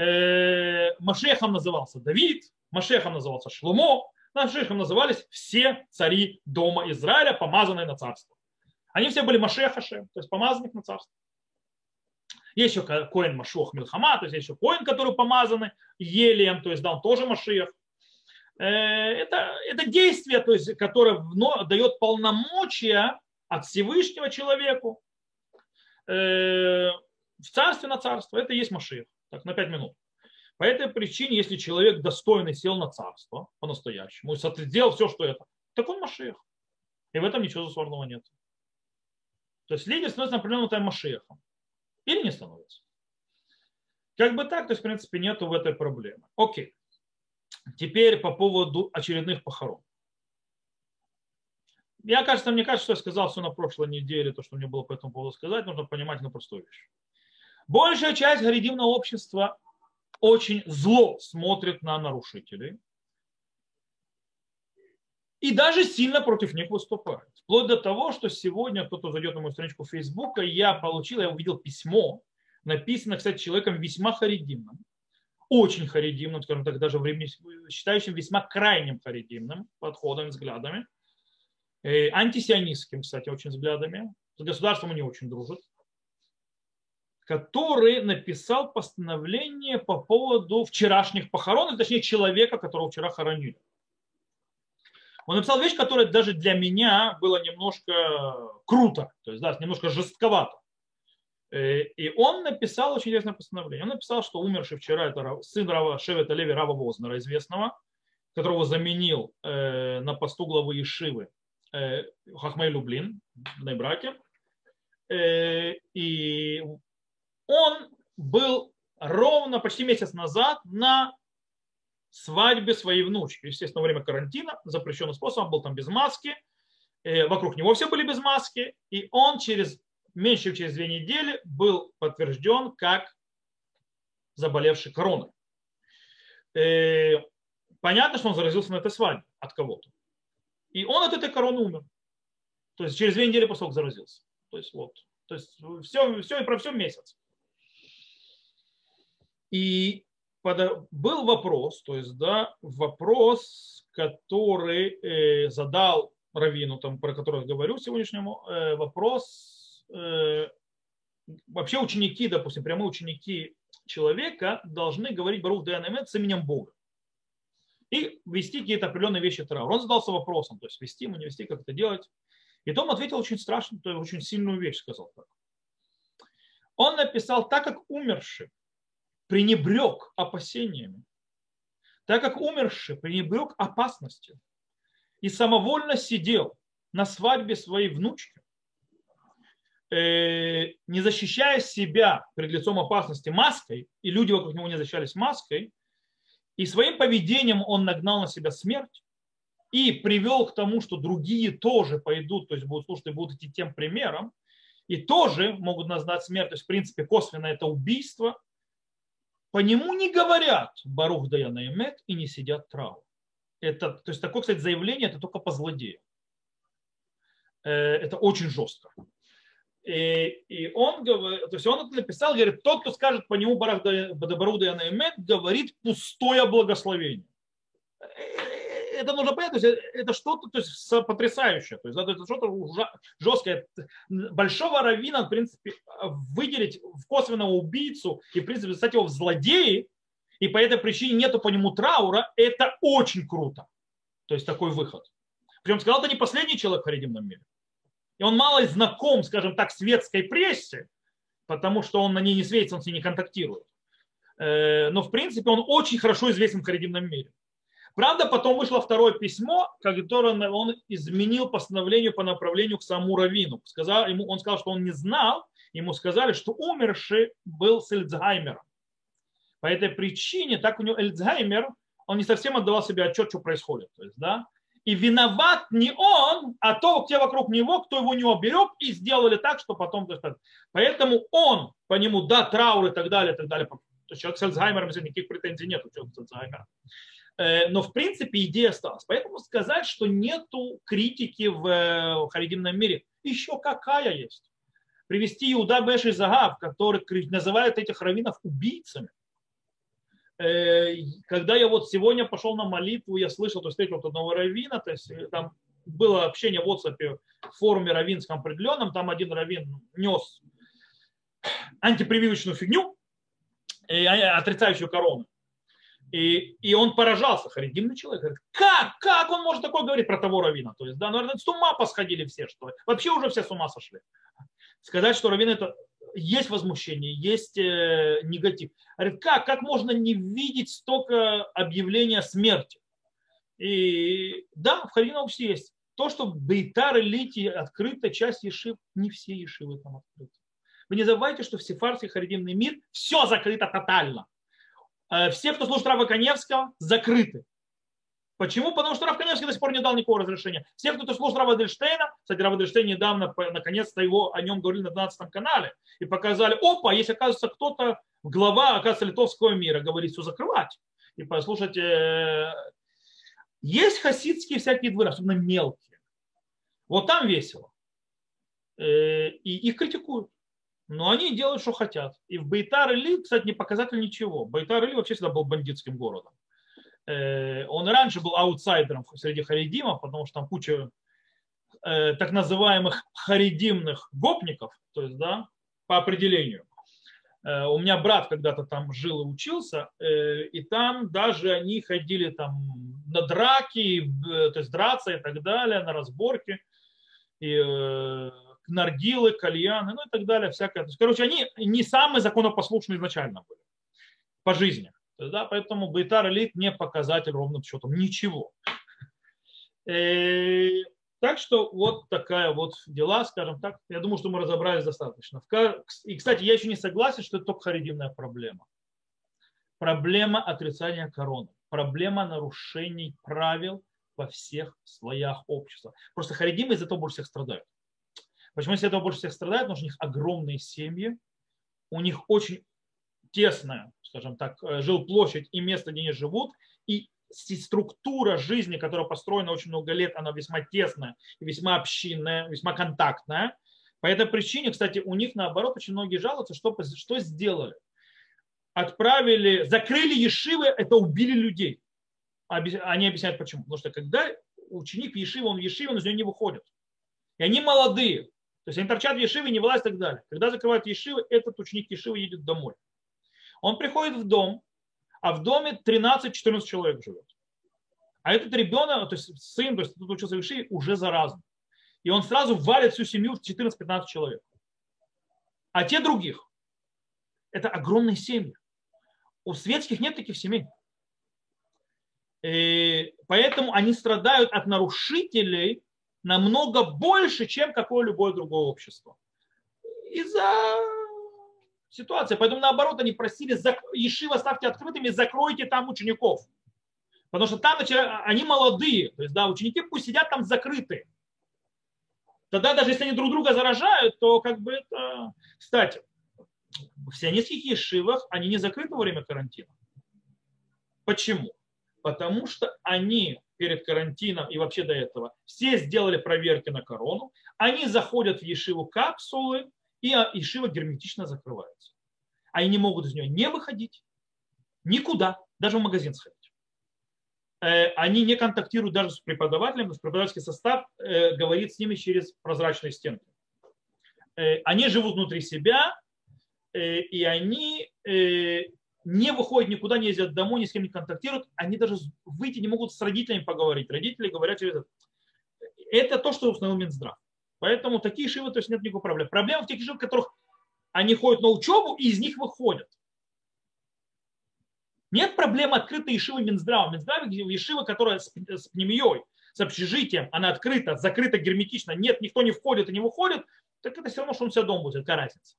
Э, Машехом назывался Давид, Машехом назывался Шлумо, Машехом назывались все цари дома Израиля, помазанные на царство. Они все были Машехашем, то есть помазанник на царство. Есть еще Коин Машох Милхама, то есть еще Коин, который помазанный Елием, то есть да, он тоже Машех. Э, это, это действие, то есть, которое дает полномочия от Всевышнего человеку э, в царстве на царство. Это и есть Машех. Так, на 5 минут. По этой причине, если человек достойный сел на царство по-настоящему и сделал все, что это, так он Машех. И в этом ничего засорного нет. То есть лидер становится определенным Машехом. Или не становится. Как бы так, то есть, в принципе, нету в этой проблемы. Окей. Теперь по поводу очередных похорон. Я, кажется, мне кажется, что я сказал все на прошлой неделе, то, что мне было по этому поводу сказать, нужно понимать на простую вещь. Большая часть гаридимного общества очень зло смотрит на нарушителей и даже сильно против них выступает. Вплоть до того, что сегодня кто-то зайдет на мою страничку Фейсбука, я получил, я увидел письмо, написано, кстати, человеком весьма харидимным, очень харидимным, скажем так, даже время, считающим весьма крайним харидимным подходом, взглядами, э, антисионистским, кстати, очень взглядами, с государством они очень дружат, который написал постановление по поводу вчерашних похорон, точнее человека, которого вчера хоронили. Он написал вещь, которая даже для меня была немножко круто, то есть да, немножко жестковато. Э, и он написал очень интересное постановление. Он написал, что умерший вчера это сын Рава, Шевета Леви Рава Вознера, известного, которого заменил э, на посту главы Ишивы э, Хахмей Люблин Найбраке. И он был ровно почти месяц назад на свадьбе своей внучки. Естественно, во время карантина, запрещенным способом, был там без маски. Э, вокруг него все были без маски. И он через меньше чем через две недели был подтвержден как заболевший короной. Э, понятно, что он заразился на этой свадьбе от кого-то. И он от этой короны умер. То есть через две недели после заразился. То есть вот. То есть все, все и про все месяц. И был вопрос, то есть, да, вопрос, который э, задал Равину, там, про который я говорю сегодняшнему, э, вопрос, э, вообще ученики, допустим, прямые ученики человека должны говорить Барух Даянамет с именем Бога и вести какие-то определенные вещи траур. Он задался вопросом, то есть вести ему, не вести, как это делать. И Том ответил очень страшно, то есть очень сильную вещь сказал так. Он написал, так как умерший пренебрег опасениями, так как умерший пренебрег опасностью и самовольно сидел на свадьбе своей внучки, э, не защищая себя перед лицом опасности маской, и люди вокруг него не защищались маской, и своим поведением он нагнал на себя смерть и привел к тому, что другие тоже пойдут, то есть будут слушать и будут идти тем примером, и тоже могут назвать смерть, то есть в принципе косвенно это убийство, по нему не говорят Барух Даяна Эмет и не сидят траур. Это, то есть такое, кстати, заявление, это только по злодею. Э, это очень жестко. И, и он, говорит, то есть он это написал, говорит, тот, кто скажет по нему Барух Даяна Эмет, говорит пустое благословение это нужно понять, то есть это что-то то есть, потрясающее, то есть это что-то жесткое. Большого равина, в принципе, выделить в косвенного убийцу и, в принципе, стать его в злодеи, и по этой причине нету по нему траура, это очень круто. То есть такой выход. Причем сказал, это не последний человек в харидимном мире. И он мало знаком, скажем так, светской прессе, потому что он на ней не светится, он с ней не контактирует. Э, но, в принципе, он очень хорошо известен в харидимном мире. Правда, потом вышло второе письмо, которое он изменил постановлению по направлению к самому Равину. Сказал, ему, он сказал, что он не знал, ему сказали, что умерший был с Эльцгаймером. По этой причине, так у него Эльцгаймер, он не совсем отдавал себе отчет, что происходит. То есть, да? И виноват не он, а то, те вокруг него, кто его не оберег, и сделали так, что потом... Поэтому он, по нему, да, траур и так далее, и так далее. То есть человек с Альцгеймером, никаких претензий нет у человека с Альцгеймером. Э, но в принципе идея осталась. Поэтому сказать, что нету критики в э, харидимном мире, еще какая есть. Привести Иуда Беш и Загав, который называют этих раввинов убийцами. Э, когда я вот сегодня пошел на молитву, я слышал, то встретил одного раввина, то есть там было общение в WhatsApp в форуме раввинском определенном, там один раввин нес антипрививочную фигню, отрицающую корону. И, и он поражался, харидимный человек. Говорит, как, как он может такое говорить про того равина? То есть, да, наверное, с ума посходили все, что вообще уже все с ума сошли. Сказать, что равин это есть возмущение, есть э, негатив. Говорит, как, как можно не видеть столько объявления смерти? И да, в Харидином есть. то, что Бейтар и Лити открыта часть Ешив, не все Ешивы там открыты. Вы не забывайте, что в сефарский харидимный мир все закрыто тотально. Э, все, кто служит Рава Коневского, закрыты. Почему? Потому что Рав Коневский до сих пор не дал никакого разрешения. Все, кто слушал Рава Дельштейна, кстати, Рава Дельштейн недавно, наконец-то его, о нем говорили на 12 канале, и показали, опа, если оказывается кто-то, глава, оказывается, литовского мира, говорит, все закрывать. И послушайте, э, есть хасидские всякие дворы, особенно мелкие. Вот там весело. Э, и их критикуют. Но они делают, что хотят. И в Бейтар-Или, кстати, не показатель ничего. Бейтар-Или вообще всегда был бандитским городом. Э, он раньше был аутсайдером среди харидимов, потому что там куча э, так называемых харидимных гопников, то есть, да, по определению. Э, у меня брат когда-то там жил и учился, и там даже они ходили там на драки, то есть драться и так далее, на разборки, и наргилы, кальяны, ну и так далее, всякое. То есть, короче, они не самые законопослушные изначально были по жизни. Да, поэтому Бейтар Элит не показатель ровным счетом ничего. Э, так что вот такая вот дела, скажем так. Я думаю, что мы разобрались достаточно. И, кстати, я еще не согласен, что это только харидимная проблема. Проблема отрицания короны. Проблема нарушений правил во всех слоях общества. Просто харидимы из-за этого больше всех страдают. Почему из-за этого больше всех страдают? Потому что у них огромные семьи, у них очень тесная, скажем так, э, жилплощадь и место, где они живут, и структура жизни, которая построена очень много лет, она весьма тесная, весьма общинная, весьма контактная. По этой причине, кстати, у них наоборот очень многие жалуются, что, что сделали. Отправили, закрыли ешивы, это убили людей. Они объясняют почему. Потому что когда ученик ешивы, он в ешиве, он из нее не выходит. И они молодые. То есть они торчат в ешиве, не вылазят и так далее. Когда закрывают ешивы, этот ученик ешивы едет домой. Он приходит в дом, а в доме 13-14 человек живет. А этот ребенок, то есть сын, то есть тут учился в Иши, уже заразен. И он сразу валит всю семью в 14-15 человек. А те других, это огромные семьи. У светских нет таких семей. И поэтому они страдают от нарушителей намного больше, чем какое-либое другое общество. Из-за ситуация. Поэтому наоборот они просили, Ешива ставьте открытыми, закройте там учеников. Потому что там они молодые, то есть да, ученики пусть сидят там закрытые. Тогда даже если они друг друга заражают, то как бы это... Кстати, в сионистских ешивах они не закрыты во время карантина. Почему? Потому что они перед карантином и вообще до этого все сделали проверки на корону, они заходят в ешиву капсулы, и Ишива герметично закрывается. Они не могут из нее не выходить, никуда, даже в магазин сходить. Э, они не контактируют даже с преподавателем, потому что преподавательский состав э, говорит с ними через прозрачные стенки. Э, они живут внутри себя, и они не выходят никуда, не ездят домой, ни с кем не контактируют. Они даже выйти не могут с родителями поговорить. Родители говорят через это. Это то, что установил Минздрав. Поэтому такие шивы, то есть нет никакой проблемы. Проблема в тех шивах, в которых они ходят на учебу и из них выходят. Нет проблемы открытой Ешивы Минздрава. Минздрава Ешива, которая с, с пнемией, с общежитием, она открыта, закрыта герметично, нет, никто не входит и не выходит, так это все равно, что он себя дом будет, какая разница.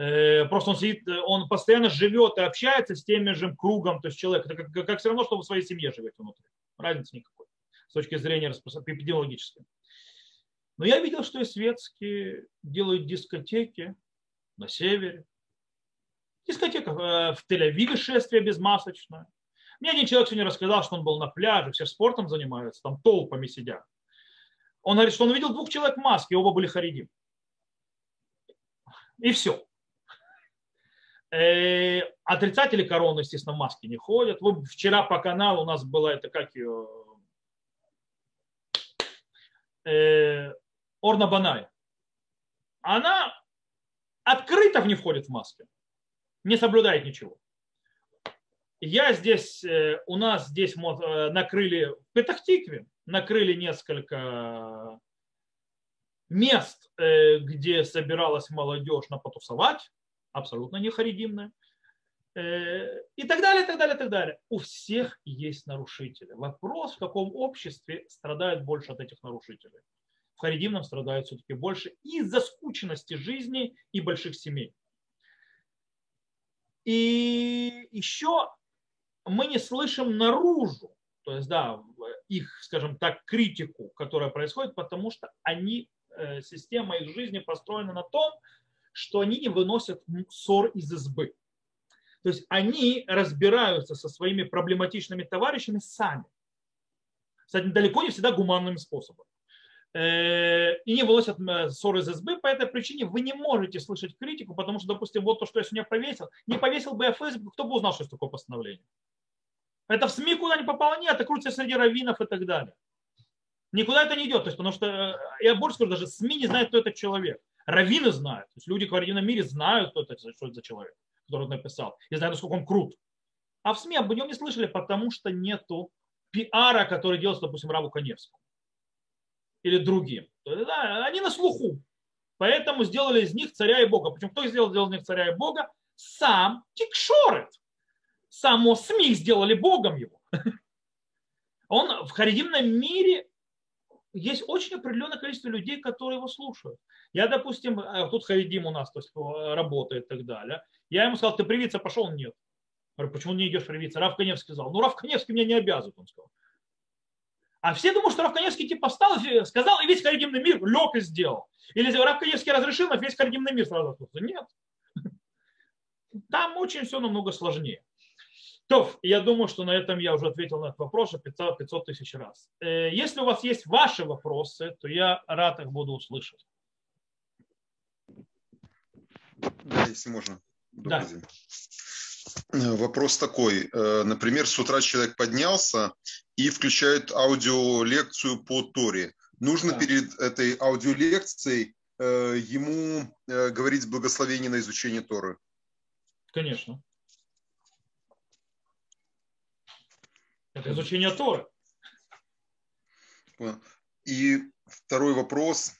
Э, просто он сидит, он постоянно живет и общается с теми же кругом, то есть человек, это как, как все равно, что в своей семье живете внутри. Разницы никакой с точки зрения эпидемиологической. Но я видел, что и светские делают дискотеки на севере. Дискотека э, в Тель-Авиве шествие безмасочное. Мне один человек сегодня рассказал, что он был на пляже, все спортом занимаются, там толпами сидят. Он говорит, что он видел двух человек в маске, оба были харидим. И все. Э, отрицатели короны, естественно, в маске не ходят. Вы, вчера по каналу у нас была это как ее э, Орна Банай, она открыто не входит в маске, не соблюдает ничего. Я здесь, э, у нас здесь накрыли, в Петахтикве накрыли несколько мест, где собиралась молодежь на потусовать, абсолютно не харидимная. Э, и так далее, и так далее, и так далее. У всех есть нарушители. Вопрос, в каком обществе страдают больше от этих нарушителей. В харидимном страдают все-таки больше из-за скученности жизни и больших семей. И еще мы не слышим наружу, то есть, да, их, скажем так, критику, которая происходит, потому что они, э, система их жизни построена на том, что они не выносят ссор из избы. То есть они разбираются со своими проблематичными товарищами сами. Кстати, далеко не всегда гуманным способом. Э, и не выносят ссоры из СБ, по этой причине вы не можете слышать критику, потому что, допустим, вот то, что я сегодня повесил, не повесил бы я Facebook, кто бы узнал, что это такое постановление. Это в СМИ куда не попало, нет, это крутится среди раввинов и так далее. Никуда это не идет, то есть, потому что, э, я больше скажу, даже СМИ не знают, кто этот человек. Раввины знают, то есть люди в раввинном мире знают, кто это, что это за человек который написал, и знаю, насколько он крут. А в СМИ об нем не слышали, потому что нету пиара, который делается, допустим, Раву Коневскому или другим. Да, они на слуху. Поэтому сделали из них царя и бога. Почему кто сделал, сделал из них царя и бога? Сам Тикшорет. Само СМИ сделали богом его. Он в харидимном мире есть очень определенное количество людей, которые его слушают. Я, допустим, э, тут Харидим у нас то есть, э, работает и так далее. Я ему сказал, ты привиться пошел? Нет. Говорю, почему не идешь привиться? Рав Коневский сказал. Ну, Рав Коневский меня не обязывает, он сказал. А все думают, что Рав Коневский типа встал, сказал, и весь харидимный мир лег и сделал. Или Рав Коневский разрешил, но весь харидимный мир сразу открылся. Нет. Там очень все намного сложнее. То, я думаю, что на этом я уже ответил на этот вопрос 500, 500 тысяч раз. Э, если у вас есть ваши вопросы, то я рад их буду услышать. Да, если можно. Добрый да. день. Э, вопрос такой. Э, например, с утра человек поднялся и включает аудиолекцию по Торе. Нужно да. перед этой аудиолекцией ему говорить благословение на изучение Торы? Конечно. Это изучение Торы. И второй вопрос.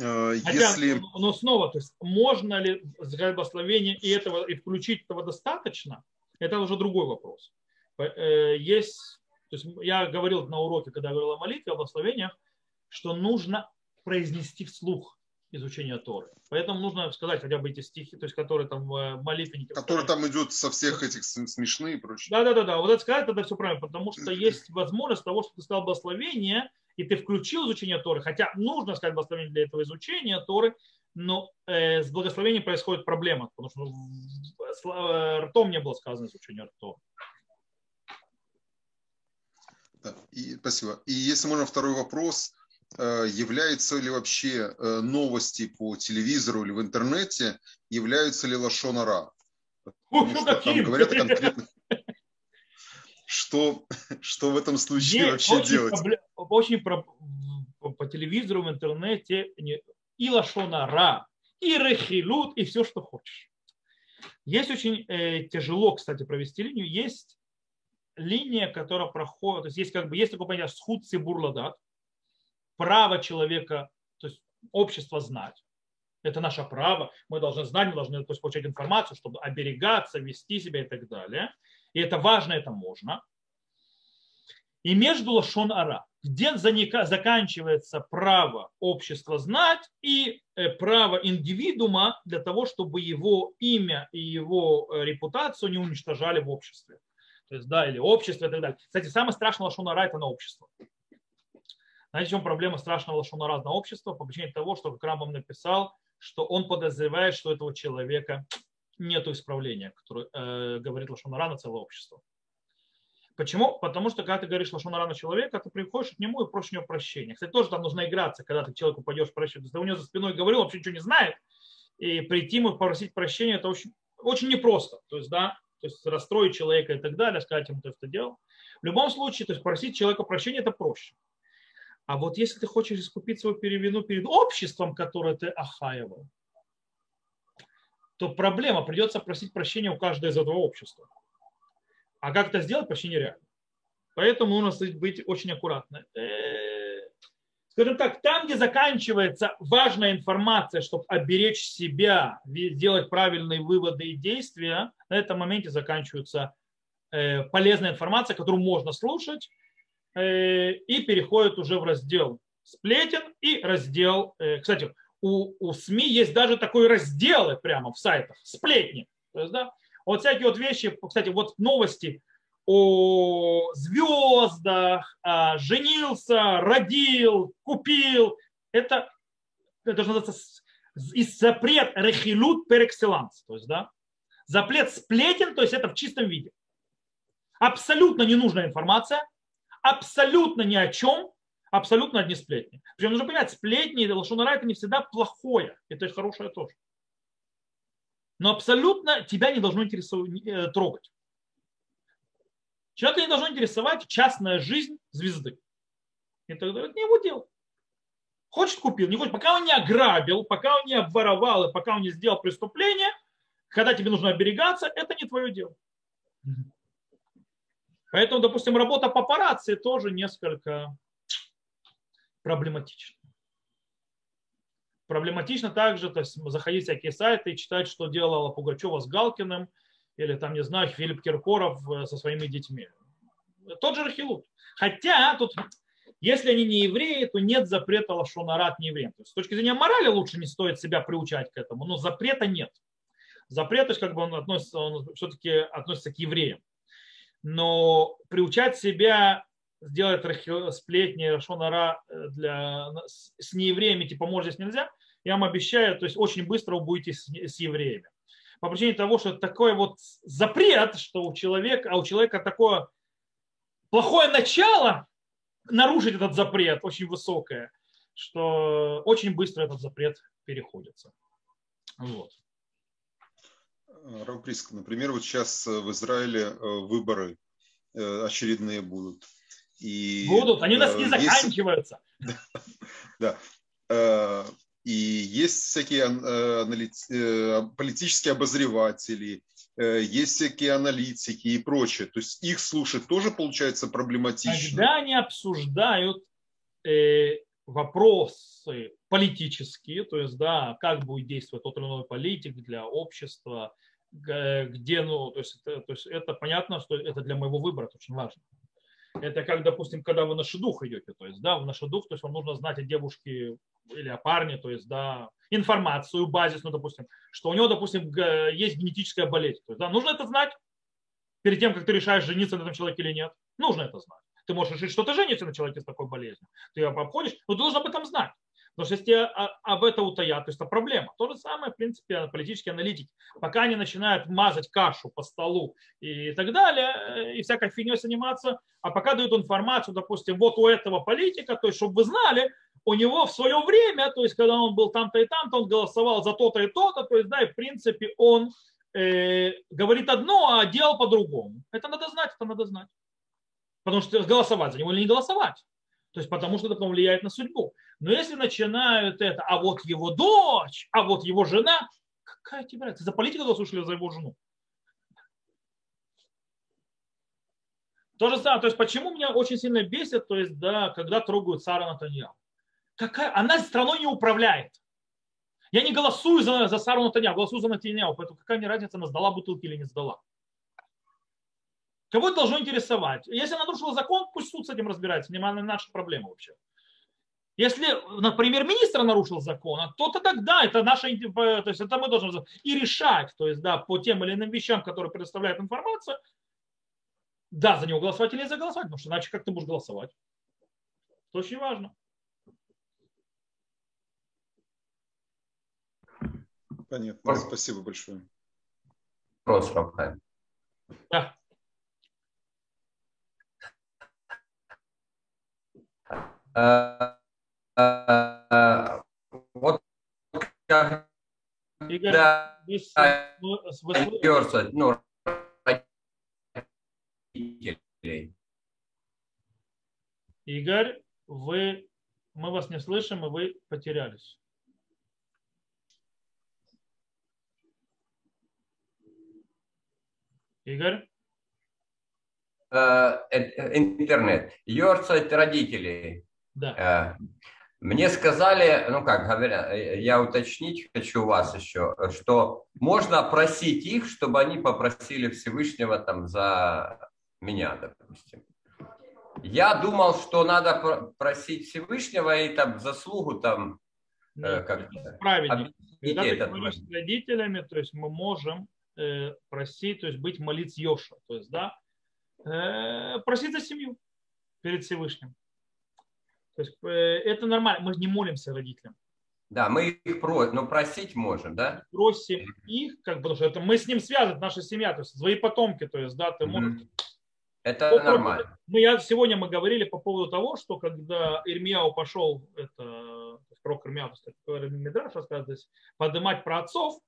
Э, если... Хотя, но снова, то есть можно ли благословение и этого и включить этого достаточно, это уже другой вопрос. Э, есть, то есть я говорил на уроке, когда я говорил о молитве, о благословениях, что нужно произнести вслух изучения Торы. Поэтому нужно сказать хотя бы эти стихи, то есть которые там э, молитвеннике. Которые там идут со всех этих смешные и прочее. Да, да, да, да. Вот это сказать, это все правильно, потому что есть возможность того, что ты сказал благословение, и ты включил изучение Торы, хотя нужно сказать благословение для этого изучения Торы, но э, с благословением происходит проблема, потому что э, ртом не было сказано изучение Торы. Да, и, спасибо. И если можно второй вопрос, Э, являются ли вообще э, новости по телевизору или в интернете, являются ли лошонара? Потому что там говорят конкретно, что, что в этом случае Есть вообще делать? Проблем, очень про, по, телевизору, в интернете и лошонара, и рехилут, и все, что хочешь. Есть очень э, тяжело, кстати, провести линию. Есть линия, которая проходит, то есть есть как бы есть такое понятие схуд цибурладат, право человека, то есть общество знать. Это наше право. Мы должны знать, мы должны то есть, получать информацию, чтобы оберегаться, вести себя и так далее. И это важно, это можно. И между лошон ара, где заканчивается право общества знать и э, право индивидуума для того, чтобы его имя и его э, репутацию не уничтожали в обществе. То есть, да, или общество и так далее. Кстати, самое страшное лошон ара – это на общество. Знаете, в чем проблема страшного лошонаразного общества? По причине того, что, как Рамбам написал, что он подозревает, что у этого человека нет исправления, которое э, говорит лошонара на целое общество. Почему? Потому что когда ты говоришь лошонара на человека, ты приходишь к нему и просишь у него прощения. Кстати, тоже там нужно играться, когда ты человеку пойдешь прощать. Если ты у него за спиной говорил, вообще ничего не знает, и прийти ему попросить прощения, это очень, очень непросто. То есть, да, то есть расстроить человека и так далее, сказать ему, ты это делал. В любом случае, то есть просить человека прощения это проще. А вот если ты хочешь искупить свою перевину перед обществом, которое ты охаивал, то проблема, придется просить прощения у каждого из этого общества. А как это сделать, почти нереально. Поэтому нужно быть очень аккуратно. Э, скажем так, там, где заканчивается важная информация, чтобы оберечь себя, сделать правильные выводы и действия, на этом моменте заканчивается э, полезная информация, которую можно слушать, э, и переходит уже в раздел сплетен и раздел, кстати, у, у СМИ есть даже такой разделы прямо в сайтах, сплетни. То есть, да, вот всякие вот вещи, кстати, вот новости о звездах, а, женился, родил, купил. Это, это называется запрет рехилют пер экселанс. То есть, да, запрет сплетен, то есть это в чистом виде. Абсолютно ненужная информация, абсолютно ни о чем, абсолютно одни сплетни. Причем нужно понять, сплетни и лошонара это не всегда плохое, это хорошее тоже. Но абсолютно тебя не должно интересовать, э, трогать. Человека не должно интересовать частная жизнь звезды. И тогда это не его дело. Хочет купил, не хочет. Пока он не ограбил, пока он не обворовал и пока он не сделал преступление, когда тебе нужно оберегаться, это не твое дело. Поэтому, допустим, работа папарацци тоже несколько проблематична. Проблематично также то есть, заходить в всякие сайты и читать, что делала Пугачева с Галкиным, или там, не знаю, Филипп Киркоров э, со своими детьми. Тот же Рахилут. Хотя тут, если они не евреи, то нет запрета лошонарат не евреям. То есть, с точки зрения морали лучше не стоит себя приучать к этому, но запрета нет. Запрет, то есть как бы он, относится, он все-таки относится к евреям. Но приучать себя сделать сплетни Рашонара э, для, с неевреями, типа, может, здесь нельзя, я вам обещаю, то есть очень быстро вы будете с, с евреями по причине того, что такой вот запрет, что у человека, а у человека такое плохое начало нарушить этот запрет очень высокое, что очень быстро этот запрет переходится. Вот. Равприск, например, вот сейчас в Израиле э, выборы э, очередные будут. И, будут, они у нас не э, заканчиваются. Да. да. И есть всякие э. Э, политические обозреватели, э, есть всякие аналитики и прочее. То есть их слушать тоже получается проблематично. Когда они обсуждают вопросы политические, то есть, да, как будет действовать тот или иной политик для общества, где, ну, то есть, это, то есть это понятно, что это для моего выбора, очень важно. Это как, допустим, когда вы на шедух идете, то есть, да, в на шедух, то есть вам нужно знать о девушке или о парне, то есть, да, информацию базисную, допустим, что у него, допустим, есть генетическая болезнь. То есть, да, нужно это знать перед тем, как ты решаешь, жениться на этом человеке или нет. Нужно это знать. Ты можешь решить, что ты женишься на человеке с такой болезнью. Ты ее обходишь, но ты должен об этом знать. Потому что если об этом утаят, то есть это проблема. То же самое, в принципе, политические аналитики. Пока они начинают мазать кашу по столу и так далее, э, и всякой фигней заниматься, а пока дают информацию, допустим, вот у этого политика, то есть, чтобы вы знали, у него в свое время, то есть, когда он был там-то и там-то, он голосовал за то-то и то-то, то есть, да, и в принципе он э, говорит одно, а делал по-другому. Это надо знать, это надо знать. Потому что голосовать за него или не голосовать. То есть потому что это влияет на судьбу. Но если начинают это, а вот его дочь, а вот его жена, какая тебе разница? За политику заслушали за его жену. То же самое, то есть почему меня очень сильно бесит, то есть, да, когда трогают Сара Натаньяу. Какая, она страной не управляет. Я не голосую за, за Сару Натаньяу, голосую за Натаньяу, поэтому какая мне разница, она сдала бутылки или не сдала. Кого это должно интересовать? Если нарушила закон, пусть суд с этим разбирается, не наша проблема вообще. Если, например, министр нарушил закон, то тогда это наша, то есть это мы должны и решать, то есть да, по тем или иным вещам, которые предоставляют информацию, да, за него голосовать или не заголосовать, потому что иначе как ты будешь голосовать? Это очень важно. Понятно. Спасибо большое. Вопрос, Рафаэль. Да. Uh, вот Игорь, да, вы, вы, ну, Игорь, вы, мы вас не слышим, и вы потерялись. Игорь? Э, э, интернет. Йорцать родителей. Да. Мне сказали, ну как говоря, я уточнить хочу у вас еще, что можно просить их, чтобы они попросили Всевышнего там за меня, допустим. Я думал, что надо просить Всевышнего и там заслугу там э, как правильно. Когда ты говоришь с родителями, то есть мы можем э, просить, то есть быть молить Йоша, то есть да, э, просить за семью перед Всевышним. То есть э, это нормально, мы не молимся родителям. Да, мы их просим, но просить можем, да? Просим их, как бы, потому что это мы с ним связаны, наша семья, то есть свои потомки, то есть, да, ты можешь. Это по нормально. Мы, я, сегодня мы говорили по поводу того, что когда Ирмияу пошел, это пророк Ирмияу, Медраш рассказывает, поднимать про отцов,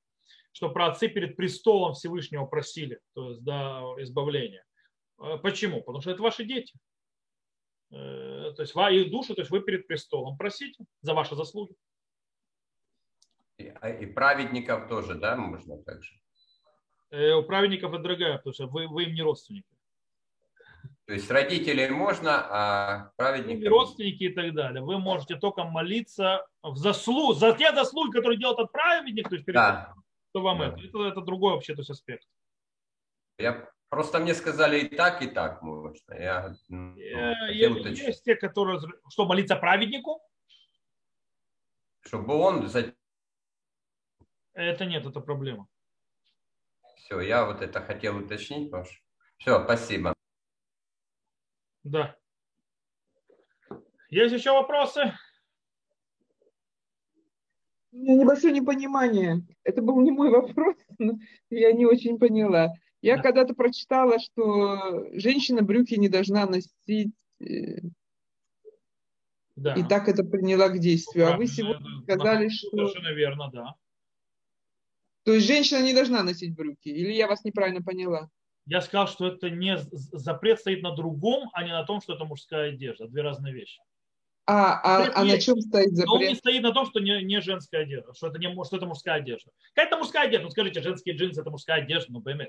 что про отцы перед престолом Всевышнего просили, то есть, да, избавления. Э, почему? Потому что это ваши дети. Э, то есть их душу, то есть вы перед престолом просите за ваши заслуги. И, а, и праведников тоже, да, можно также? Э, у праведников это другая, потому что вы, вы им не родственники. То есть родителей можно, а праведников... родственники и так далее. Вы можете только молиться в заслуг, за те заслуги, которые делает этот праведник, то есть перед да. что вам да. это. это. Это другой вообще то есть аспект. Я Просто мне сказали и так, и так можно. Я, ну, есть те, которые... Что, молиться праведнику? Чтобы он... Это нет, это проблема. Все, я вот это хотел уточнить, Паш. Все, спасибо. Да. Есть еще вопросы? У меня небольшое непонимание. Это был не мой вопрос, но я не очень поняла. Я да. когда-то прочитала, что женщина брюки не должна носить. Э, да. И так это приняла к действию. Правильно, а вы сегодня сказали, что... Совершенно верно, да. То есть женщина не должна носить брюки? Или я вас неправильно поняла? Я сказал, что это не запрет стоит на другом, а не на том, что это мужская одежда. Две разные вещи. А, а, а на чем стоит запрет? Он не стоит на том, что не, не женская одежда, что это, не, что это мужская одежда. Какая-то мужская одежда. Ну скажите, женские джинсы это мужская одежда, ну пойми.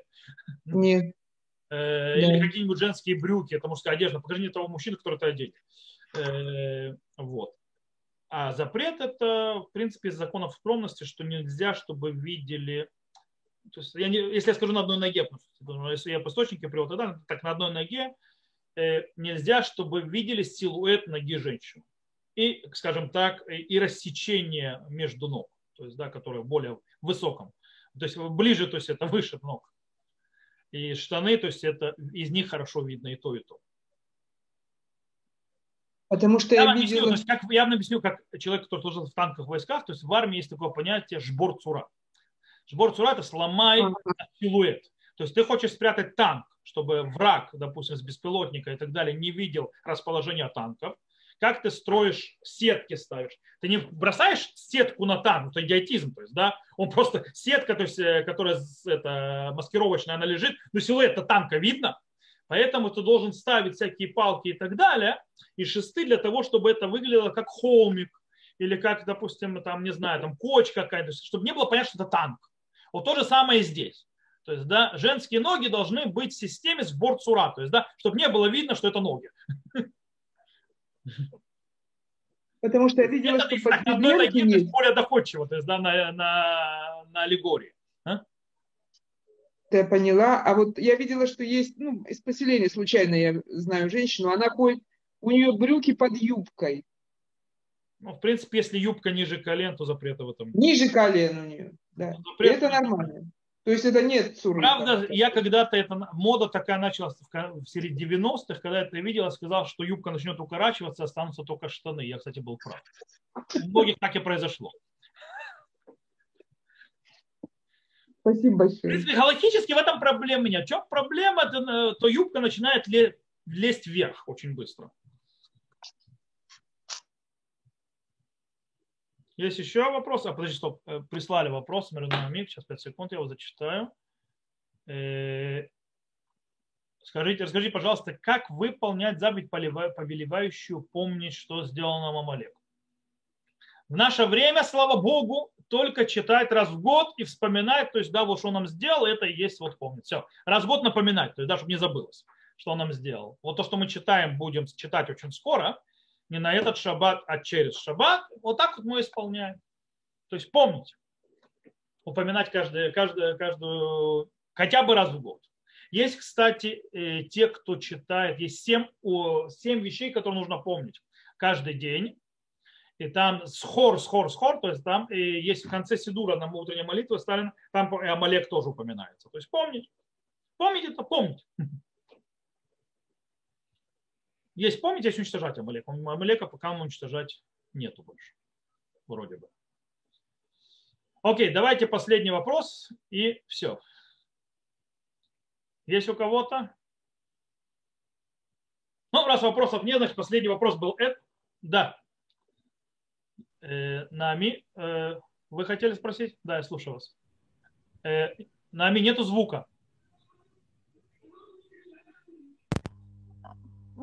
Нет. Э, или да. какие-нибудь женские брюки, это мужская одежда. Покажи мне того мужчину, который это одет. Э, вот. А запрет это, в принципе, из законов скромности, что нельзя, чтобы видели то есть, я не, если я скажу на одной ноге, если я по источнике привел, тогда так на одной ноге нельзя, чтобы видели силуэт ноги женщины. И, скажем так, и рассечение между ног, то есть, да, которое более высоком. То есть ближе, то есть это выше ног. И штаны, то есть это из них хорошо видно и то, и то. Потому что я, я объясню, видела... то есть, как, я вам объясню, как человек, который служил в танках войсках, то есть в армии есть такое понятие жбор цура. Жбор цура это сломай силуэт. То есть ты хочешь спрятать танк, чтобы враг, допустим, с беспилотника и так далее, не видел расположение танков. Как ты строишь сетки ставишь? Ты не бросаешь сетку на танк, это идиотизм, то есть, да, он просто сетка, то есть, э, которая это, маскировочная, она лежит, но силуэт танка видно, Поэтому ты должен ставить всякие палки и так далее, и шесты для того, чтобы это выглядело как холмик, или как, допустим, там, не знаю, там кочка какая-то, чтобы не было понятно, что это танк. Вот то же самое и здесь. То есть, да, женские ноги должны быть в системе сбор цура, то есть, да, чтобы не было видно, что это ноги. Потому что я видела, это, что под одной есть. более доходчиво, то есть, да, на, на, на аллегории. А? Я поняла. А вот я видела, что есть, ну, из поселения случайно я знаю женщину, она ходит, у нее брюки под юбкой. Ну, в принципе, если юбка ниже колен, то запрета в этом. Ниже колен у нее, да. Ну, это нормально. То есть это нет цуры. Правда, я когда-то, эта мода такая началась в середине 90-х, когда я это видел, сказал, что юбка начнет укорачиваться, останутся только штаны. Я, кстати, был прав. У многих так и произошло. Спасибо большое. В принципе, галактически в этом проблема нет. В чем проблема, то, то юбка начинает лезть вверх очень быстро. Есть еще вопросы? А, подожди, стоп. Э, прислали вопрос, смотрю на миг. Сейчас 5 секунд, я его зачитаю. Э, скажите, расскажите, пожалуйста, как выполнять заповедь, повелевающую помнить, что сделал нам Амалек? В наше время, слава Богу, только читать раз в год и вспоминать, то есть, да, вот что он нам сделал, это и есть вот помнить. Все, раз в год напоминать, то есть, да, чтобы не забылось, что он нам сделал. Вот то, что мы читаем, будем читать очень скоро, не на этот шаббат, а через шаббат. Вот так вот мы исполняем. То есть помните, упоминать каждый, каждую, каждую, хотя бы раз в год. Есть, кстати, э, те, кто читает, есть семь, семь вещей, которые нужно помнить каждый день. И там схор, схор, схор, то есть там и есть в конце Сидура на утренней молитве Сталин, там Амалек тоже упоминается. То есть помнить. Помнить это помнить. Есть помнить, есть уничтожать Амалека. Амалека пока уничтожать нету больше. Вроде бы. Окей, давайте последний вопрос и все. Есть у кого-то? Ну, раз вопросов нет, значит, последний вопрос был это. Да. Э, Нами, э, вы хотели спросить? Да, я слушаю вас. Э, Нами, нету звука.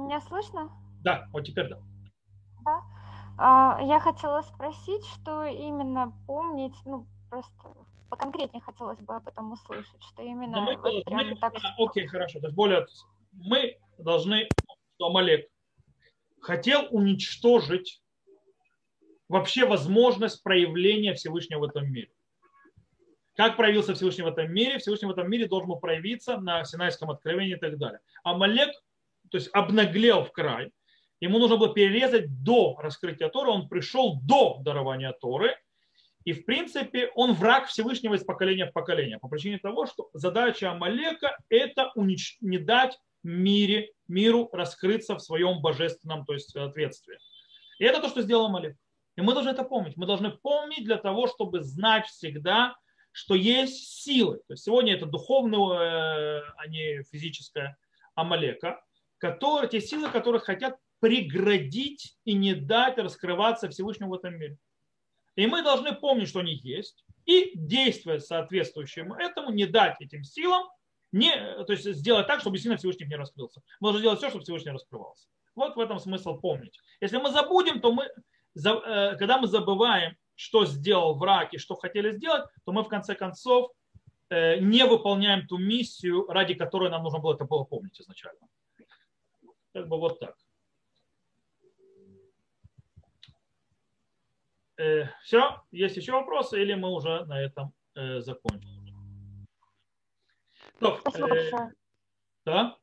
Меня слышно? Да, вот теперь да. Да. А, я хотела спросить, что именно помнить, ну, просто поконкретнее хотелось бы об этом услышать, что именно Но мы, вот мы, так... а, окей, хорошо. То есть более мы должны, что Амалек хотел уничтожить вообще возможность проявления Всевышнего в этом мире. Как проявился Всевышний в этом мире? Всевышний в этом мире должен был проявиться на Синайском откровении и так далее. Амалек, то есть обнаглел в край, ему нужно было перерезать до раскрытия Торы, он пришел до дарования Торы, и, в принципе, он враг Всевышнего из поколения в поколение. По причине того, что задача Амалека – это унич... не дать мире, миру раскрыться в своем божественном то есть, соответствии. И это то, что сделал Амалек. И мы должны это помнить. Мы должны помнить для того, чтобы знать всегда, что есть силы. То есть сегодня это духовное, а не физическое Амалека, которые, те силы, которые хотят преградить и не дать раскрываться Всевышнему в этом мире. И мы должны помнить, что они есть, и действовать соответствующим этому, не дать этим силам, не, то есть сделать так, чтобы сильно Всевышний не раскрылся. Мы должны делать все, чтобы Всевышний раскрывался. Вот в этом смысл помнить. Если мы забудем, то мы, э, когда мы забываем, что сделал враг и что хотели сделать, то мы в конце концов э, не выполняем ту миссию, ради которой нам нужно было это было помнить изначально. Как бы вот так. Э, все, есть еще вопросы или мы уже на этом э, закончим? Большое. Да?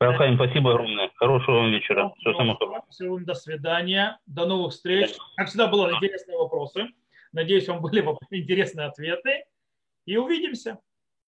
Рафаим, спасибо огромное. Хорошего вам вечера. Всего самого хорошего. Всего до свидания. До новых встреч. Как всегда, было интересные вопросы. Надеюсь, вам были интересные ответы. И увидимся.